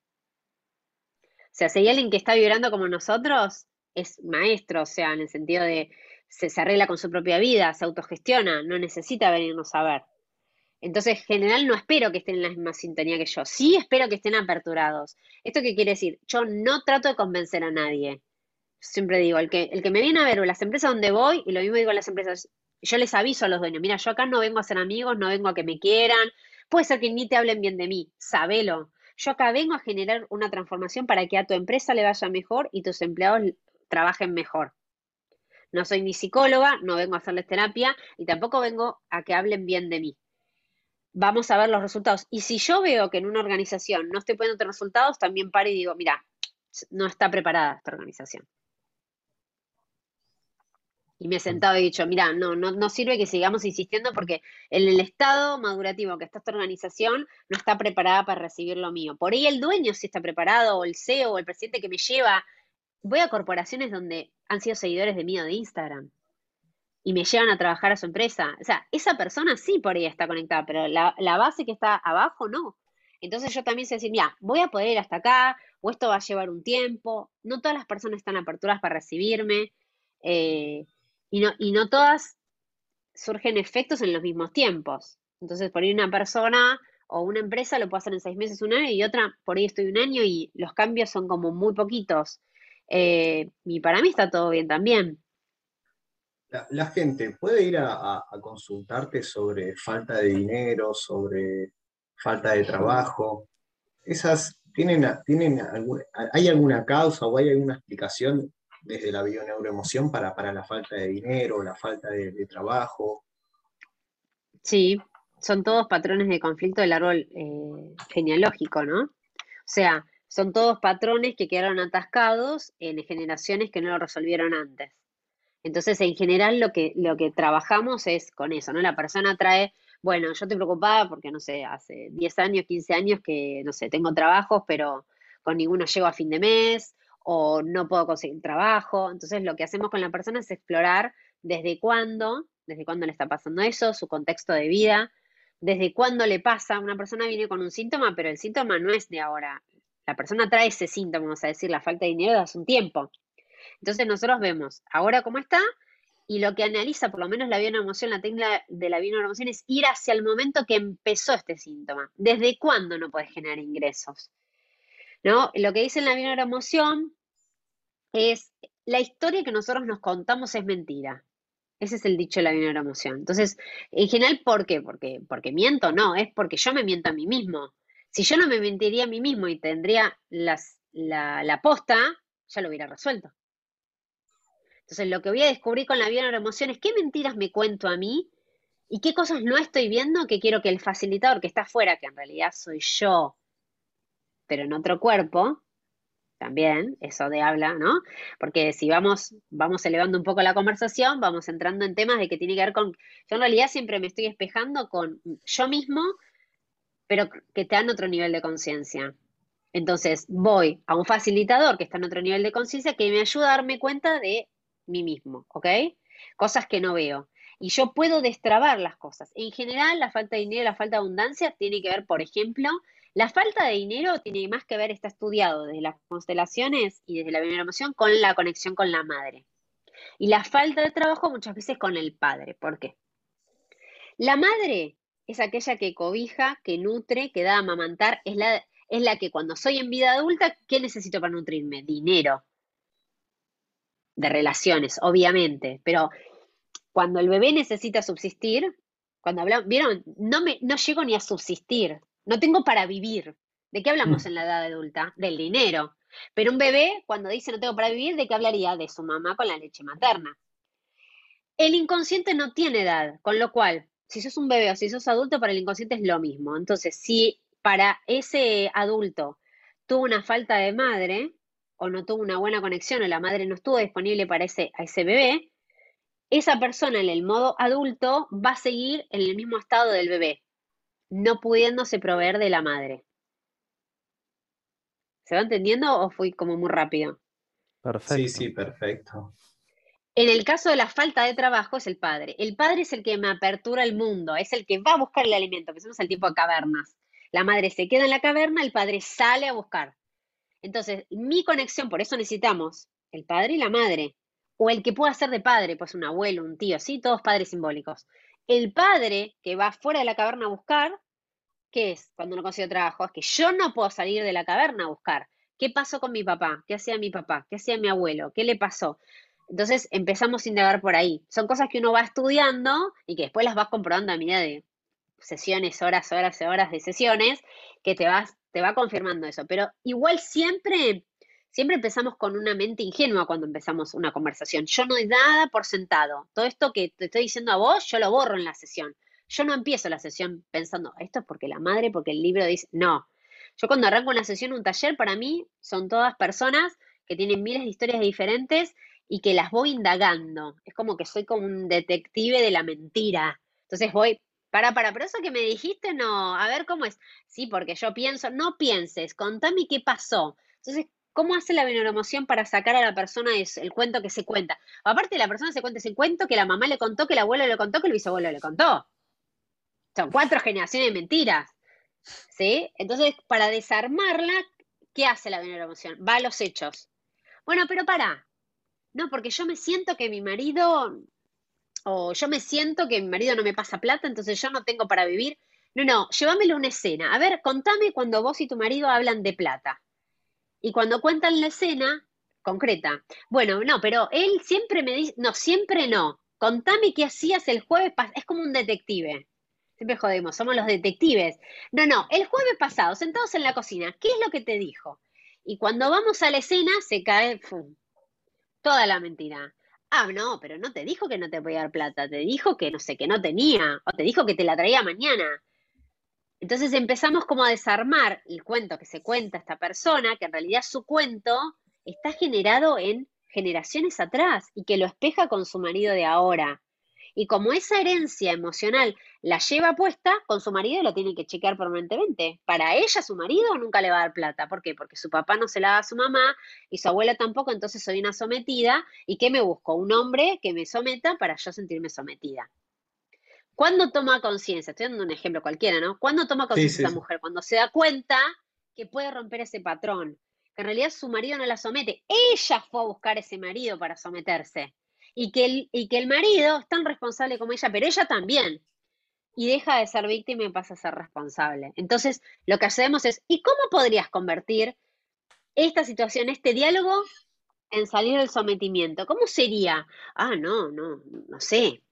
O sea, si hay alguien que está vibrando como nosotros, es maestro, o sea, en el sentido de se, se arregla con su propia vida, se autogestiona, no necesita venirnos a ver. Entonces, en general, no espero que estén en la misma sintonía que yo. Sí espero que estén aperturados. ¿Esto qué quiere decir? Yo no trato de convencer a nadie. Siempre digo, el que, el que me viene a ver o las empresas donde voy, y lo mismo digo a las empresas, yo les aviso a los dueños, mira, yo acá no vengo a ser amigos, no vengo a que me quieran, puede ser que ni te hablen bien de mí, sabelo. Yo acá vengo a generar una transformación para que a tu empresa le vaya mejor y tus empleados trabajen mejor. No soy ni psicóloga, no vengo a hacerles terapia y tampoco vengo a que hablen bien de mí. Vamos a ver los resultados. Y si yo veo que en una organización no estoy poniendo resultados, también paro y digo, mira, no está preparada esta organización. Y me he sentado y he dicho, mira, no, no, no sirve que sigamos insistiendo porque en el estado madurativo que está esta organización no está preparada para recibir lo mío. Por ahí el dueño sí está preparado, o el CEO, o el presidente que me lleva. Voy a corporaciones donde han sido seguidores de mí o de Instagram y me llevan a trabajar a su empresa. O sea, esa persona sí por ahí está conectada, pero la, la base que está abajo no. Entonces yo también sé decir, mira, voy a poder ir hasta acá, o esto va a llevar un tiempo. No todas las personas están aperturas para recibirme. Eh, y no, y no todas surgen efectos en los mismos tiempos. Entonces, por ahí una persona o una empresa lo puede hacer en seis meses, un año, y otra, por ahí estoy un año y los cambios son como muy poquitos. Eh, y para mí está todo bien también. La, gente puede ir a, consultarte sobre falta de dinero, sobre falta de trabajo. Esas tienen, tienen hay alguna causa o hay alguna explicación desde la bioneuroemoción para, para la falta de dinero, la falta de, trabajo. Sí, son todos patrones de conflicto del árbol eh, genealógico, ¿no? O sea, son todos patrones que quedaron atascados en generaciones que no lo resolvieron antes. Entonces, en general, lo que, lo que trabajamos es con eso, ¿no? La persona trae, bueno, yo estoy preocupada porque, no sé, hace 10 años, 15 años que, no sé, tengo trabajos, pero con ninguno llego a fin de mes o no puedo conseguir trabajo. Entonces, lo que hacemos con la persona es explorar desde cuándo, desde cuándo le está pasando eso, su contexto de vida, desde cuándo le pasa. Una persona viene con un síntoma, pero el síntoma no es de ahora la persona trae ese síntoma, vamos a decir, la falta de dinero de hace un tiempo. Entonces nosotros vemos ahora cómo está y lo que analiza por lo menos la emoción, la técnica de la emoción es ir hacia el momento que empezó este síntoma. ¿Desde cuándo no puedes generar ingresos? ¿No? Lo que dice en la emoción es la historia que nosotros nos contamos es mentira. Ese es el dicho de la emoción. Entonces, en general, ¿por qué? Porque, porque miento, no, es porque yo me miento a mí mismo. Si yo no me mentiría a mí mismo y tendría la, la posta, ya lo hubiera resuelto. Entonces, lo que voy a descubrir con la emoción es qué mentiras me cuento a mí y qué cosas no estoy viendo que quiero que el facilitador que está afuera, que en realidad soy yo, pero en otro cuerpo, también, eso de habla, ¿no? Porque si vamos, vamos elevando un poco la conversación, vamos entrando en temas de que tiene que ver con, yo en realidad siempre me estoy espejando con yo mismo pero que te dan otro nivel de conciencia. Entonces voy a un facilitador que está en otro nivel de conciencia que me ayuda a darme cuenta de mí mismo, ¿ok? Cosas que no veo. Y yo puedo destrabar las cosas. En general, la falta de dinero, la falta de abundancia tiene que ver, por ejemplo, la falta de dinero tiene más que ver, está estudiado desde las constelaciones y desde la emoción con la conexión con la madre. Y la falta de trabajo muchas veces con el padre. ¿Por qué? La madre es aquella que cobija, que nutre, que da a amamantar, es la, es la que cuando soy en vida adulta, ¿qué necesito para nutrirme? Dinero. De relaciones, obviamente, pero cuando el bebé necesita subsistir, cuando hablamos, vieron, no, me, no llego ni a subsistir, no tengo para vivir. ¿De qué hablamos mm. en la edad adulta? Del dinero. Pero un bebé, cuando dice no tengo para vivir, ¿de qué hablaría? De su mamá con la leche materna. El inconsciente no tiene edad, con lo cual si sos un bebé o si sos adulto, para el inconsciente es lo mismo. Entonces, si para ese adulto tuvo una falta de madre o no tuvo una buena conexión o la madre no estuvo disponible para ese, a ese bebé, esa persona en el modo adulto va a seguir en el mismo estado del bebé, no pudiéndose proveer de la madre. ¿Se va entendiendo o fui como muy rápido? Perfecto. Sí, sí, perfecto. En el caso de la falta de trabajo es el padre. El padre es el que me apertura el mundo, es el que va a buscar el alimento, pensemos el tipo de cavernas. La madre se queda en la caverna, el padre sale a buscar. Entonces, mi conexión, por eso necesitamos el padre y la madre, o el que pueda ser de padre, pues un abuelo, un tío, sí, todos padres simbólicos. El padre que va fuera de la caverna a buscar, ¿qué es cuando no consigo trabajo? Es que yo no puedo salir de la caverna a buscar. ¿Qué pasó con mi papá? ¿Qué hacía mi papá? ¿Qué hacía mi abuelo? ¿Qué le pasó? Entonces empezamos a indagar por ahí. Son cosas que uno va estudiando y que después las vas comprobando a medida de sesiones, horas, horas y horas de sesiones, que te vas, te va confirmando eso. Pero igual siempre, siempre empezamos con una mente ingenua cuando empezamos una conversación. Yo no doy nada por sentado. Todo esto que te estoy diciendo a vos, yo lo borro en la sesión. Yo no empiezo la sesión pensando, esto es porque la madre, porque el libro dice, no. Yo cuando arranco una sesión, un taller, para mí son todas personas que tienen miles de historias diferentes y que las voy indagando. Es como que soy como un detective de la mentira. Entonces voy, para, para, pero eso que me dijiste, no, a ver cómo es. Sí, porque yo pienso, no pienses, contame qué pasó. Entonces, ¿cómo hace la emoción para sacar a la persona el cuento que se cuenta? Aparte, la persona se cuenta ese cuento que la mamá le contó, que el abuelo le contó, que el bisabuelo le contó. Son cuatro generaciones de mentiras. ¿Sí? Entonces, para desarmarla, ¿qué hace la emoción? Va a los hechos. Bueno, pero para, no, porque yo me siento que mi marido, o yo me siento que mi marido no me pasa plata, entonces yo no tengo para vivir. No, no, llévamelo una escena. A ver, contame cuando vos y tu marido hablan de plata. Y cuando cuentan la escena, concreta. Bueno, no, pero él siempre me dice, no, siempre no. Contame qué hacías el jueves. Es como un detective. Siempre jodemos, somos los detectives. No, no, el jueves pasado, sentados en la cocina, ¿qué es lo que te dijo? Y cuando vamos a la escena, se cae, toda la mentira. Ah, no, pero no te dijo que no te podía dar plata, te dijo que no sé, que no tenía, o te dijo que te la traía mañana. Entonces empezamos como a desarmar el cuento que se cuenta esta persona, que en realidad su cuento está generado en generaciones atrás y que lo espeja con su marido de ahora. Y como esa herencia emocional la lleva puesta, con su marido lo tiene que chequear permanentemente. Para ella, su marido nunca le va a dar plata. ¿Por qué? Porque su papá no se la da a su mamá y su abuela tampoco, entonces soy una sometida. ¿Y qué me busco? Un hombre que me someta para yo sentirme sometida. ¿Cuándo toma conciencia? Estoy dando un ejemplo cualquiera, ¿no? ¿Cuándo toma conciencia esa mujer? Cuando se da cuenta que puede romper ese patrón, que en realidad su marido no la somete. Ella fue a buscar ese marido para someterse y que, el, y que el marido es tan responsable como ella, pero ella también. Y deja de ser víctima y pasa a ser responsable. Entonces, lo que hacemos es, ¿y cómo podrías convertir esta situación, este diálogo, en salir del sometimiento? ¿Cómo sería? Ah, no, no, no sé.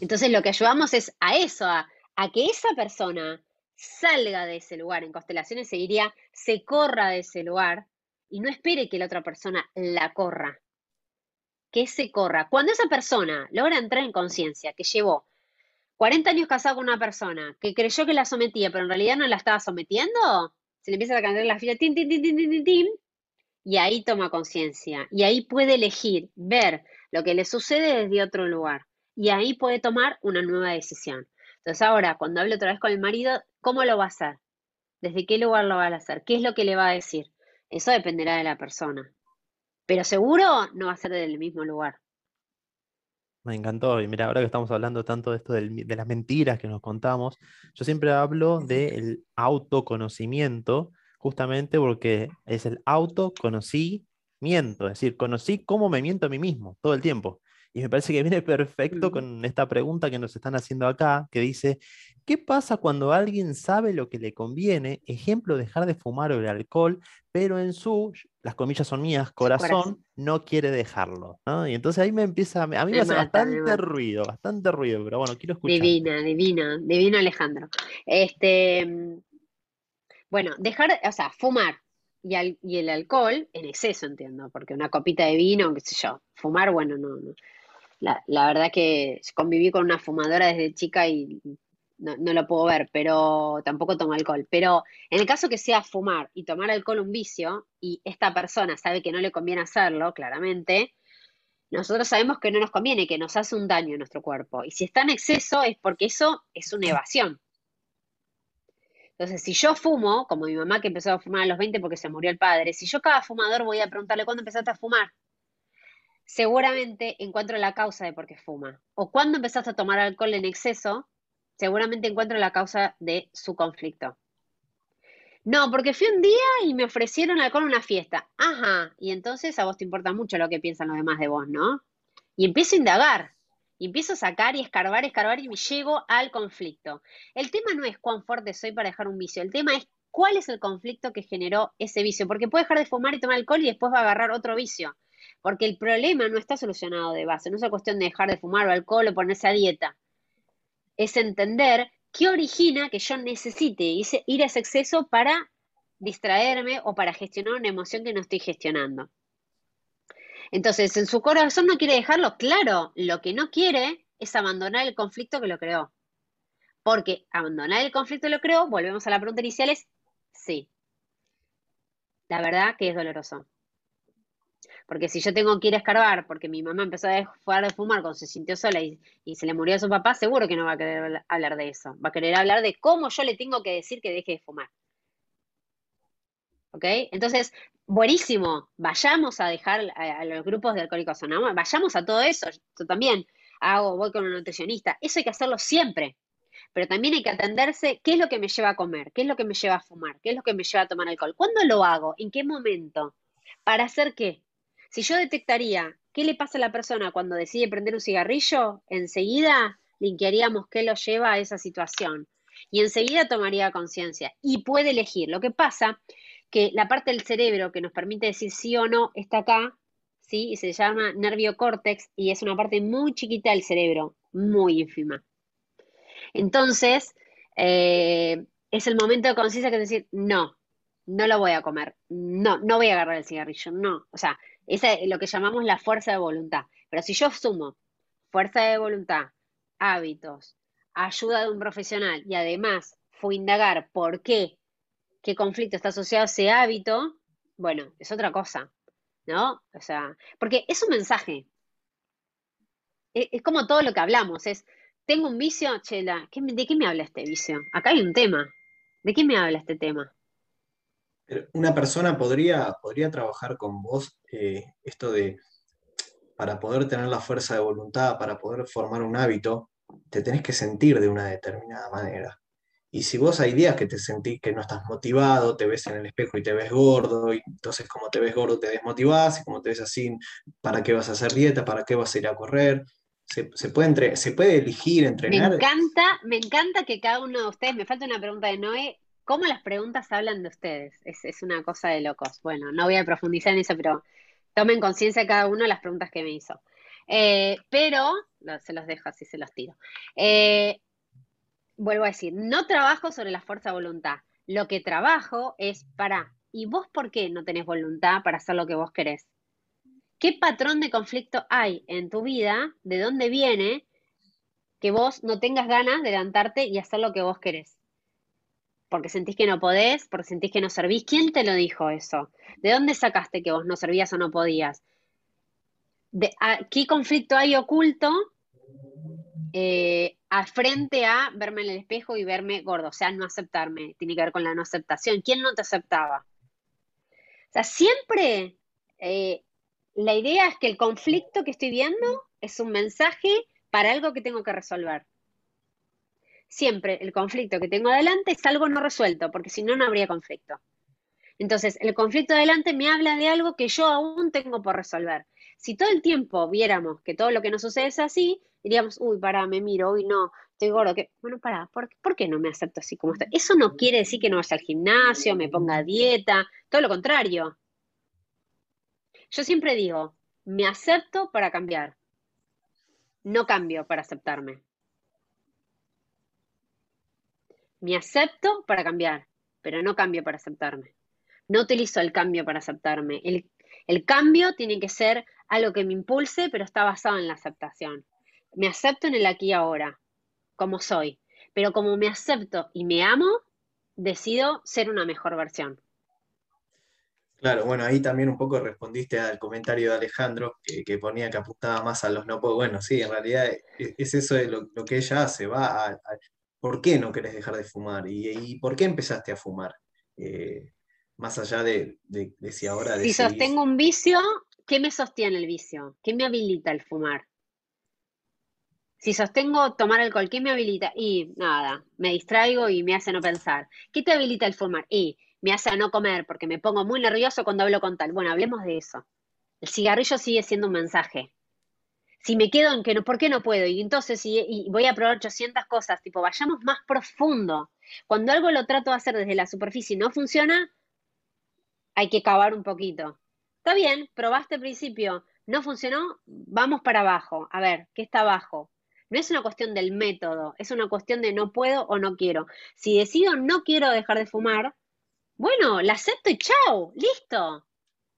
Entonces, lo que ayudamos es a eso, a, a que esa persona salga de ese lugar. En constelaciones se diría, se corra de ese lugar y no espere que la otra persona la corra que se corra. Cuando esa persona logra entrar en conciencia, que llevó 40 años casado con una persona, que creyó que la sometía, pero en realidad no la estaba sometiendo, se le empieza a cantar la fila, tin, tin, tin, tin, tin, tin, y ahí toma conciencia, y ahí puede elegir, ver lo que le sucede desde otro lugar, y ahí puede tomar una nueva decisión. Entonces ahora, cuando hable otra vez con el marido, ¿cómo lo va a hacer? ¿Desde qué lugar lo va a hacer? ¿Qué es lo que le va a decir? Eso dependerá de la persona pero seguro no va a ser del mismo lugar. Me encantó. Y mira, ahora que estamos hablando tanto de esto de las mentiras que nos contamos, yo siempre hablo del autoconocimiento, justamente porque es el autoconocimiento, es decir, conocí cómo me miento a mí mismo todo el tiempo. Y me parece que viene perfecto con esta pregunta que nos están haciendo acá, que dice, ¿qué pasa cuando alguien sabe lo que le conviene? Ejemplo, dejar de fumar o el alcohol, pero en su, las comillas son mías, corazón, no quiere dejarlo. Y entonces ahí me empieza, a mí me, hace bastante ruido, bastante ruido, pero bueno, quiero escuchar. Divina, divina, divina Alejandro. Este, bueno, dejar, o sea, fumar y, y el alcohol en exceso, entiendo, porque una copita de vino, qué sé yo, fumar, bueno, no, no. La, la verdad que conviví con una fumadora desde chica y no, lo puedo ver, pero tampoco tomo alcohol. Pero en el caso que sea fumar y tomar alcohol un vicio, y esta persona sabe que no le conviene hacerlo, claramente, nosotros sabemos que no nos conviene, que nos hace un daño en nuestro cuerpo. Y si está en exceso es porque eso es una evasión. Entonces, si yo fumo, como mi mamá que empezó a fumar a los 20 porque se murió el padre, si yo cada fumador voy a preguntarle cuándo empezaste a fumar, seguramente encuentro la causa de por qué fuma. O cuándo empezaste a tomar alcohol en exceso, seguramente encuentro la causa de su conflicto. No, porque fui un día y me ofrecieron alcohol en una fiesta. Ajá, y entonces a vos te importa mucho lo que piensan los demás de vos, ¿no? Y empiezo a indagar, y empiezo a sacar y escarbar, escarbar y me llego al conflicto. El tema no es cuán fuerte soy para dejar un vicio, el tema es cuál es el conflicto que generó ese vicio, porque puede dejar de fumar y tomar alcohol y después va a agarrar otro vicio, porque el problema no está solucionado de base, no es cuestión de dejar de fumar o alcohol o ponerse a dieta es entender qué origina que yo necesite ir a ese exceso para distraerme o para gestionar una emoción que no estoy gestionando. Entonces, en su corazón no quiere dejarlo claro, lo que no quiere es abandonar el conflicto que lo creó. Porque abandonar el conflicto que lo creó, volvemos a la pregunta inicial, es sí. La verdad que es doloroso. Porque si yo tengo que ir a escarbar porque mi mamá empezó a dejar de fumar cuando se sintió sola y, se le murió a su papá, seguro que no va a querer hablar de eso. Va a querer hablar de cómo yo le tengo que decir que deje de fumar. ¿Ok? Entonces, buenísimo. Vayamos a dejar a, los grupos de alcohólicos anónimos, vayamos a todo eso. Yo también hago, voy con un nutricionista. Eso hay que hacerlo siempre. Pero también hay que atenderse qué es lo que me lleva a comer, qué es lo que me lleva a fumar, qué es lo que me lleva a tomar alcohol. ¿Cuándo lo hago? ¿En qué momento? ¿Para hacer qué? Si yo detectaría qué le pasa a la persona cuando decide prender un cigarrillo, enseguida linkearíamos qué lo lleva a esa situación. Y enseguida tomaría conciencia y puede elegir. Lo que pasa que la parte del cerebro que nos permite decir sí o no está acá, ¿sí? Y se llama nervio córtex y es una parte muy chiquita del cerebro, muy ínfima. Entonces, eh, es el momento de conciencia que decir, no, no lo voy a comer, no, no voy a agarrar el cigarrillo, no. O sea, Es lo que llamamos la fuerza de voluntad. Pero si yo sumo fuerza de voluntad, hábitos, ayuda de un profesional y además fui a indagar por qué, qué conflicto está asociado a ese hábito, bueno, es otra cosa, ¿no? O sea, porque es un mensaje. Es, es como todo lo que hablamos, es, tengo un vicio, Chela, ¿qué me- ¿de qué me habla este vicio? Acá hay un tema. ¿De qué me habla este tema? Una persona podría, podría trabajar con vos eh, esto de, para poder tener la fuerza de voluntad, para poder formar un hábito, te tenés que sentir de una determinada manera. Y si vos hay días que te sentís que no estás motivado, te ves en el espejo y te ves gordo, y entonces como te ves gordo te desmotivás, y como te ves así, ¿para qué vas a hacer dieta? ¿Para qué vas a ir a correr? Se, se puede, entre- se puede elegir Me entrenar. encanta, me encanta que cada uno de ustedes, me falta una pregunta de Noé, ¿cómo las preguntas hablan de ustedes? Es, una cosa de locos. Bueno, no voy a profundizar en eso, pero tomen conciencia cada uno de las preguntas que me hizo. Eh, pero, se los dejo así, se los tiro. Eh, vuelvo a decir, no trabajo sobre la fuerza de voluntad. Lo que trabajo es para, ¿y vos por qué no tenés voluntad para hacer lo que vos querés? ¿Qué patrón de conflicto hay en tu vida? ¿De dónde viene? que vos no tengas ganas de levantarte y hacer lo que vos querés. Porque sentís que no podés, porque sentís que no servís. ¿Quién te lo dijo eso? ¿De dónde sacaste que vos no servías o no podías? ¿De, ¿Qué conflicto hay oculto eh, frente a verme en el espejo y verme gordo? O sea, no aceptarme. Tiene que ver con la no aceptación. ¿Quién no te aceptaba? O sea, siempre eh, la idea es que el conflicto que estoy viendo es un mensaje para algo que tengo que resolver. Siempre el conflicto que tengo adelante es algo no resuelto, porque si no, no habría conflicto. Entonces, el conflicto adelante me habla de algo que yo aún tengo por resolver. Si todo el tiempo viéramos que todo lo que nos sucede es así, diríamos, uy, pará, me miro, uy, no, estoy gordo. Que... Bueno, pará, ¿por, ¿por qué no me acepto así como estoy? Eso no quiere decir que no vaya al gimnasio, me ponga dieta, todo lo contrario. Yo siempre digo, me acepto para cambiar, no cambio para aceptarme. Me acepto para cambiar, pero no cambio para aceptarme. No utilizo el cambio para aceptarme. El, cambio tiene que ser algo que me impulse, pero está basado en la aceptación. Me acepto en el aquí y ahora, como soy. Pero como me acepto y me amo, decido ser una mejor versión. Claro, bueno, ahí también un poco respondiste al comentario de Alejandro, que, ponía que apuntaba más a los no puedo. Bueno, sí, en realidad es, es eso de lo, que ella hace, va a- ¿por qué no querés dejar de fumar? ¿Y, y por qué empezaste a fumar? Eh, más allá de, de- de si ahora Si decidís- sostengo un vicio, ¿qué me sostiene el vicio? ¿Qué me habilita el fumar? Si sostengo tomar alcohol, ¿qué me habilita? Y nada, me distraigo y me hace no pensar. ¿Qué te habilita el fumar? Y me hace a no comer porque me pongo muy nervioso cuando hablo con tal. Bueno, hablemos de eso. El cigarrillo sigue siendo un mensaje. Si me quedo en que no, ¿por qué no puedo? Y entonces y, y voy a probar 800 cosas, tipo, vayamos más profundo. Cuando algo lo trato de hacer desde la superficie y no funciona, hay que cavar un poquito. Está bien, probaste al principio, no funcionó, vamos para abajo. A ver, ¿qué está abajo? No es una cuestión del método, es una cuestión de no puedo o no quiero. Si decido no quiero dejar de fumar, bueno, la acepto y chao, listo.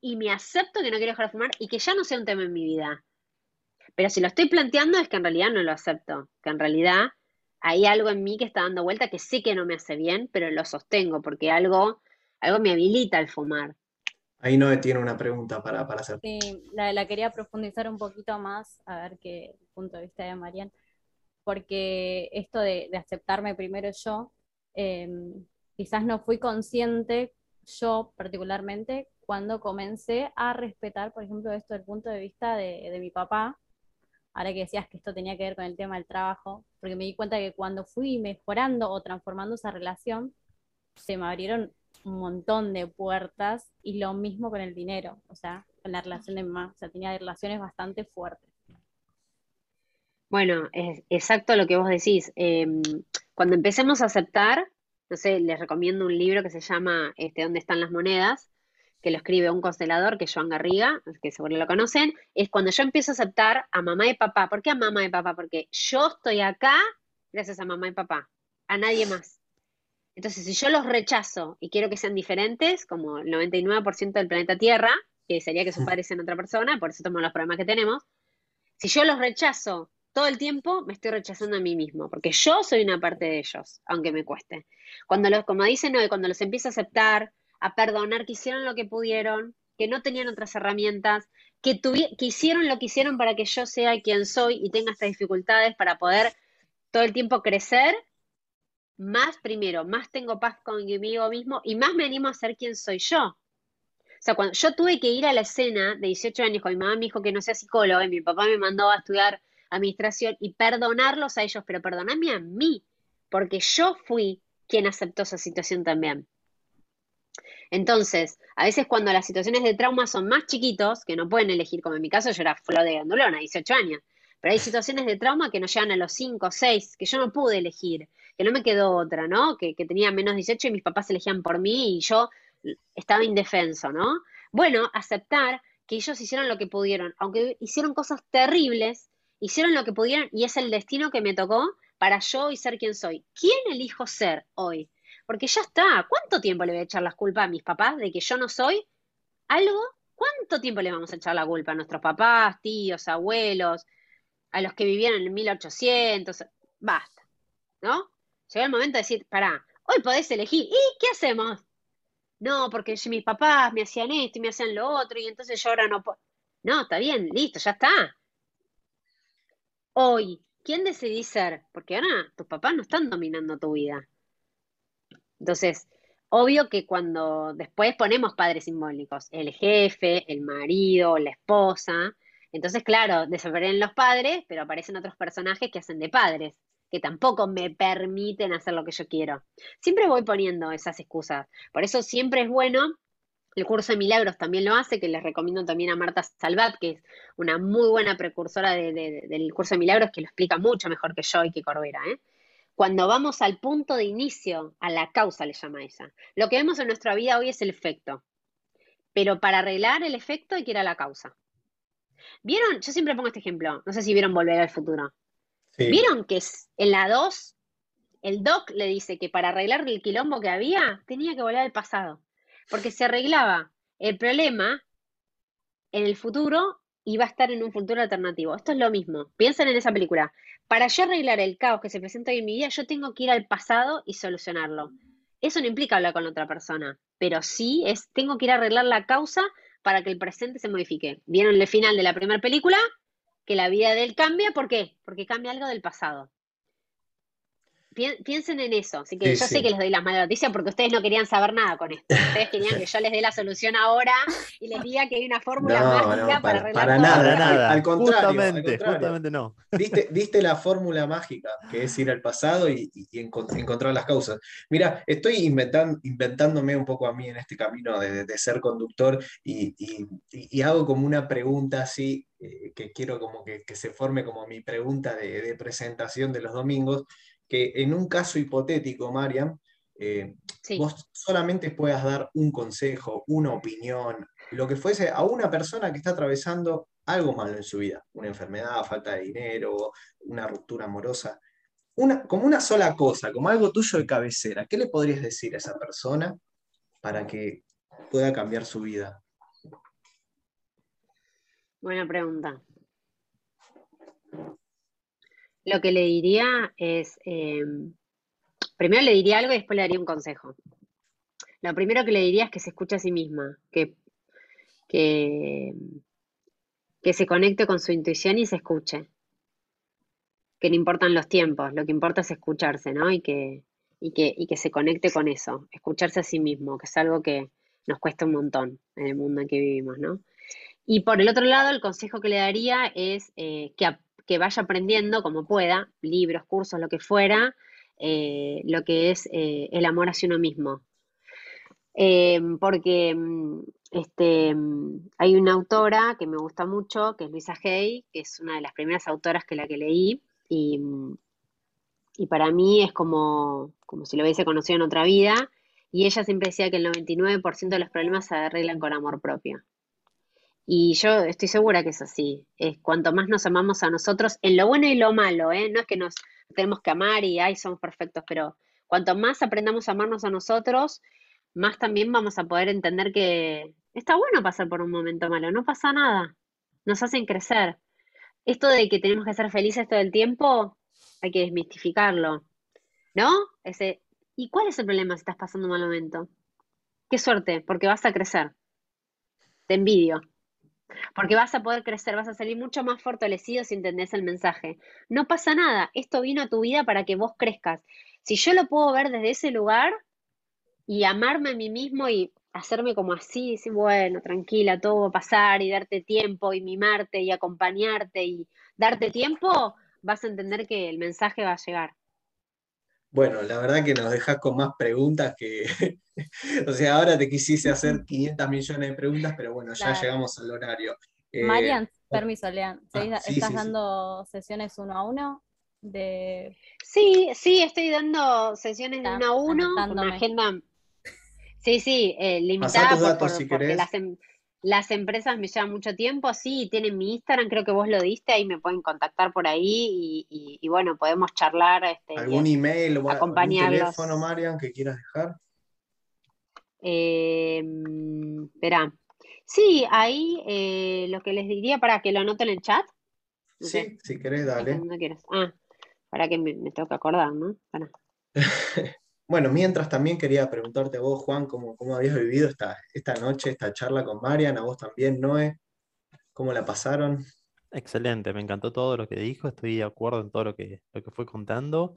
Y me acepto que no quiero dejar de fumar y que ya no sea un tema en mi vida. Pero si lo estoy planteando es que en realidad no lo acepto, que en realidad hay algo en mí que está dando vuelta que sé que no me hace bien, pero lo sostengo porque algo, algo me habilita el fumar. Ahí Noé tiene una pregunta para, para hacer. Sí, la, la quería profundizar un poquito más, a ver qué punto de vista de Marian, porque esto de, de aceptarme primero yo, eh, quizás no fui consciente yo particularmente cuando comencé a respetar, por ejemplo, esto del punto de vista de, de mi papá, ahora que decías que esto tenía que ver con el tema del trabajo, porque me di cuenta que cuando fui mejorando o transformando esa relación, se me abrieron un montón de puertas y lo mismo con el dinero, o sea, con la relación de mamá, o sea, tenía relaciones bastante fuertes. Bueno, es exacto lo que vos decís. Eh, cuando empecemos a aceptar, no sé, les recomiendo un libro que se llama este, ¿Dónde están las monedas? Que lo escribe un constelador, que es Joan Garriga, que seguro lo conocen, es cuando yo empiezo a aceptar a mamá y papá. ¿Por qué a mamá y papá? Porque yo estoy acá gracias a mamá y papá, a nadie más. Entonces, si yo los rechazo y quiero que sean diferentes, como el 99% del planeta Tierra, que sería que sus padres sean otra persona, por eso tomamos los problemas que tenemos. Si yo los rechazo todo el tiempo, me estoy rechazando a mí mismo, porque yo soy una parte de ellos, aunque me cueste. Cuando los, como dicen hoy, cuando los empiezo a aceptar, a perdonar que hicieron lo que pudieron, que no tenían otras herramientas, que, que hicieron lo que hicieron para que yo sea quien soy y tenga estas dificultades para poder todo el tiempo crecer, más primero, más tengo paz conmigo mismo y más me animo a ser quien soy yo. O sea, cuando yo tuve que ir a la escena de 18 años con mi mamá me dijo que no sea psicóloga y mi papá me mandó a estudiar administración y perdonarlos a ellos, pero perdonarme a mí, porque yo fui quien aceptó esa situación también. Entonces, a veces cuando las situaciones de trauma son más chiquitos, que no pueden elegir, como en mi caso yo era flor de gandulona, 18 años, pero hay situaciones de trauma que nos llegan a los 5, 6, que yo no pude elegir, que no me quedó otra, ¿no? Que, que tenía menos 18 y mis papás elegían por mí y yo estaba indefenso, ¿no? Bueno, aceptar que ellos hicieron lo que pudieron, aunque hicieron cosas terribles, hicieron lo que pudieron y es el destino que me tocó para yo y ser quien soy. ¿Quién elijo ser hoy? Porque ya está, ¿cuánto tiempo le voy a echar las culpas a mis papás de que yo no soy algo? ¿Cuánto tiempo le vamos a echar la culpa a nuestros papás, tíos, abuelos, a los que vivieron en 1800, basta, ¿no? Llegó el momento de decir, pará, hoy podés elegir, ¿y qué hacemos? No, porque mis papás me hacían esto y me hacían lo otro y entonces yo ahora no puedo. No, está bien, listo, ya está. Hoy, ¿quién decidís ser? Porque ahora tus papás no están dominando tu vida. Entonces, obvio que cuando después ponemos padres simbólicos, el jefe, el marido, la esposa, entonces, claro, desaparecen los padres, pero aparecen otros personajes que hacen de padres, que tampoco me permiten hacer lo que yo quiero. Siempre voy poniendo esas excusas. Por eso siempre es bueno el curso de milagros también lo hace, que les recomiendo también a Marta Salvat, que es una muy buena precursora del curso de milagros, que lo explica mucho mejor que yo y que Corbera. ¿eh? Cuando vamos al punto de inicio, a la causa le llama ella. Lo que vemos en nuestra vida hoy es el efecto. Pero para arreglar el efecto hay que ir a la causa. ¿Vieron? Yo siempre pongo este ejemplo. No sé si vieron Volver al Futuro. ¿Vieron que en la 2 el Doc le dice que para arreglar el quilombo que había tenía que volver al pasado? Porque se arreglaba el problema en el futuro y va a estar en un futuro alternativo. Esto es lo mismo. Piensen en esa película. Para yo arreglar el caos que se presenta hoy en mi vida, yo tengo que ir al pasado y solucionarlo. Eso no implica hablar con otra persona, pero sí es, tengo que ir a arreglar la causa para que el presente se modifique. ¿Vieron el final de la primera película? Que la vida de él cambia, ¿por qué? Porque cambia algo del pasado piensen en eso. Así que yo sé que les doy las malas noticias porque ustedes no querían saber nada con esto. Ustedes querían que yo les dé la solución ahora y les diga que hay una fórmula <laughs> mágica para, arreglar para nada, nada. Al, contrario, justamente, no. Diste, la fórmula mágica, que es ir al pasado y, encontrar las causas. Mira, estoy inventándome un poco a mí en este camino de, ser conductor y, hago como una pregunta así eh, que quiero como que, se forme como mi pregunta de presentación de los domingos que en un caso hipotético, Mariam, eh, vos solamente puedas dar un consejo, una opinión, lo que fuese a una persona que está atravesando algo malo en su vida, una enfermedad, falta de dinero, una ruptura amorosa, una, como una sola cosa, como algo tuyo de cabecera, ¿qué le podrías decir a esa persona para que pueda cambiar su vida? Buena pregunta. Lo que le diría es, em, primero le diría algo y después le daría un consejo. Lo primero que le diría es que se escuche a sí misma, que, que, se conecte con su intuición y se escuche. Que no importan los tiempos, lo que importa es escucharse, ¿no? Y que, y que, y que se conecte con eso, escucharse a sí mismo, que es algo que nos cuesta un montón en el mundo en que vivimos, ¿no? Y por el otro lado, el consejo que le daría es eh, que, que vaya aprendiendo como pueda, libros, cursos, lo que fuera, eh, lo que es eh, el amor hacia uno mismo. Eh, porque mm, este, mm, hay una autora que me gusta mucho, que es Luisa Hay, que es una de las primeras autoras que la que leí, y, mm, y para mí es como, como si lo hubiese conocido en otra vida, y ella siempre decía que el 99% de los problemas se arreglan con amor propio. Y yo estoy segura que es así. Es cuanto más nos amamos a nosotros, en lo bueno y lo malo, ¿eh? No es que nos tenemos que amar y ay, somos perfectos, pero cuanto más aprendamos a amarnos a nosotros, más también vamos a poder entender que está bueno pasar por un momento malo, no pasa nada, nos hacen crecer. Esto de que tenemos que ser felices todo el tiempo, hay que desmistificarlo, ¿no? Ese, ¿Y cuál es el problema si estás pasando un mal momento? Qué suerte, porque vas a crecer. Te envidio. Porque vas a poder crecer, vas a salir mucho más fortalecido si entendés el mensaje. No pasa nada, esto vino a tu vida para que vos crezcas. Si yo lo puedo ver desde ese lugar y amarme a mí mismo y hacerme como así, bueno, tranquila, todo va a pasar y darte tiempo y mimarte y acompañarte y darte tiempo, vas a entender que el mensaje va a llegar. Bueno, la verdad que nos dejas con más preguntas que... <laughs> o sea, ahora te quisiste hacer 500 millones de preguntas, pero bueno, ya llegamos al horario. Eh, Marian, permiso, Lean. Ah, ¿Estás dando sesiones uno a uno? De... Sí, sí, estoy dando sesiones de uno a uno, con una agenda... Sí, sí, eh, limitada por, si porque las, em, las empresas me llevan mucho tiempo, sí, tienen mi Instagram, creo que vos lo diste, ahí me pueden contactar por ahí y, bueno, podemos charlar. Este, ¿Algún email o algún teléfono, Marian, que quieras dejar? Eh, espera. Sí, ahí eh, lo que les diría para que lo anoten en el chat. Sí, si querés, dale. Ah, para que me, tengo que acordar, ¿no? <laughs> Bueno, mientras también quería preguntarte a vos, Juan, cómo, cómo habías vivido esta, esta noche, esta charla con Marian, a vos también, Noé, ¿cómo la pasaron? Excelente, me encantó todo lo que dijo, estoy de acuerdo en todo lo que, lo que fue contando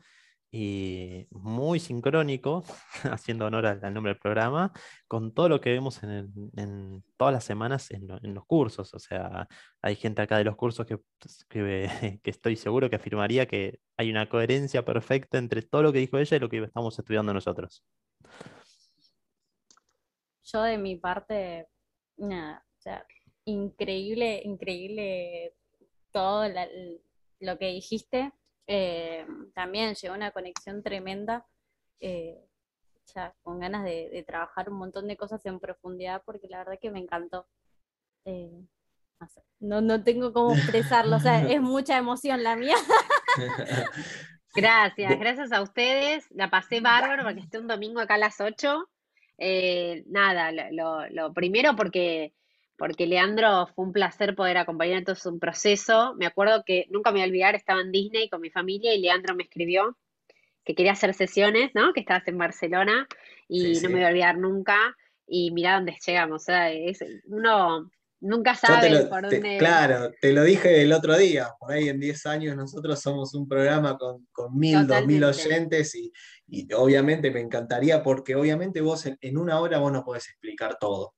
y muy sincrónico, <laughs> haciendo honor al, nombre del programa, con todo lo que vemos en, todas las semanas en, los cursos. O sea, hay gente acá de los cursos que, pues, <laughs> que, estoy seguro que afirmaría que hay una coherencia perfecta entre todo lo que dijo ella y lo que estamos estudiando nosotros. Yo de mi parte, nada, o sea, increíble, increíble todo lo que dijiste eh, también llegó una conexión tremenda, eh, ya con ganas de, trabajar un montón de cosas en profundidad, porque la verdad que me encantó. Eh, no, no, tengo cómo expresarlo, o sea, es <laughs> mucha emoción la mía. <laughs> Gracias, gracias a ustedes. La pasé bárbaro porque esté un domingo acá a las 8. nada, lo, lo, primero porque porque Leandro fue un placer poder acompañar en todo su proceso. Me acuerdo que nunca me voy a olvidar, estaba en Disney con mi familia y Leandro me escribió que quería hacer sesiones, ¿no? Que estabas en Barcelona y no me voy a olvidar nunca. Y mira dónde llegamos, o sea, es, uno nunca sabe por dónde... claro, te lo dije el otro día, por ahí en 10 años nosotros somos un programa con, con mil, dos mil oyentes y, obviamente me encantaría porque obviamente vos en una hora vos no podés explicar todo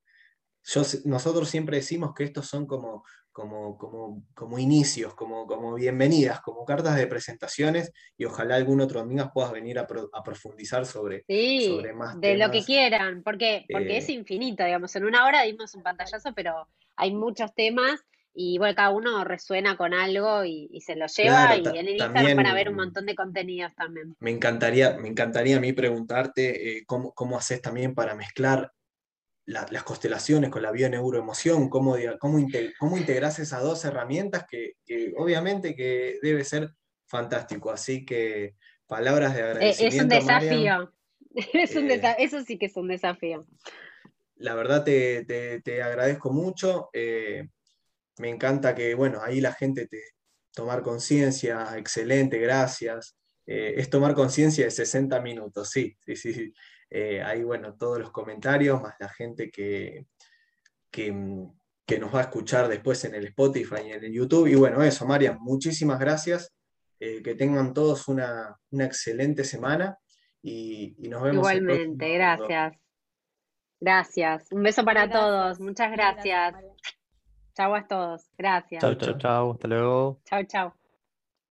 nosotros siempre decimos que estos son como, como, como, como inicios, como, como bienvenidas, como cartas de presentaciones y ojalá algún otro domingo puedas venir a, profundizar sobre, sobre más de lo que quieran, porque, porque es eh, infinito, digamos, en una hora dimos un pantallazo, pero hay muchos temas y bueno, cada uno resuena con algo y, se lo lleva y en el Instagram van a ver un montón de contenidos también. Me encantaría, me encantaría a mí preguntarte eh, cómo, cómo haces también para mezclar las constelaciones con la bioneuroemoción, cómo, cómo, cómo integras esas dos herramientas que, obviamente que debe ser fantástico. Así que palabras de agradecimiento. Es un desafío. <laughs> Eh, eso sí que es un desafío. La verdad te, te, agradezco mucho. Eh, me encanta que, bueno, ahí la gente te tomar conciencia, excelente, gracias. Eh, es tomar conciencia de 60 minutos, sí, sí, sí. Eh, ahí, bueno, todos los comentarios, más la gente que, que, nos va a escuchar después en el Spotify y en el YouTube. Y bueno, eso, María, muchísimas gracias. Eh, que tengan todos una, excelente semana y, nos vemos. Igualmente, gracias. Gracias. Un beso para todos. Muchas gracias. Chau a todos. Gracias. Chau, chau, chau. Hasta luego. Chau, chau.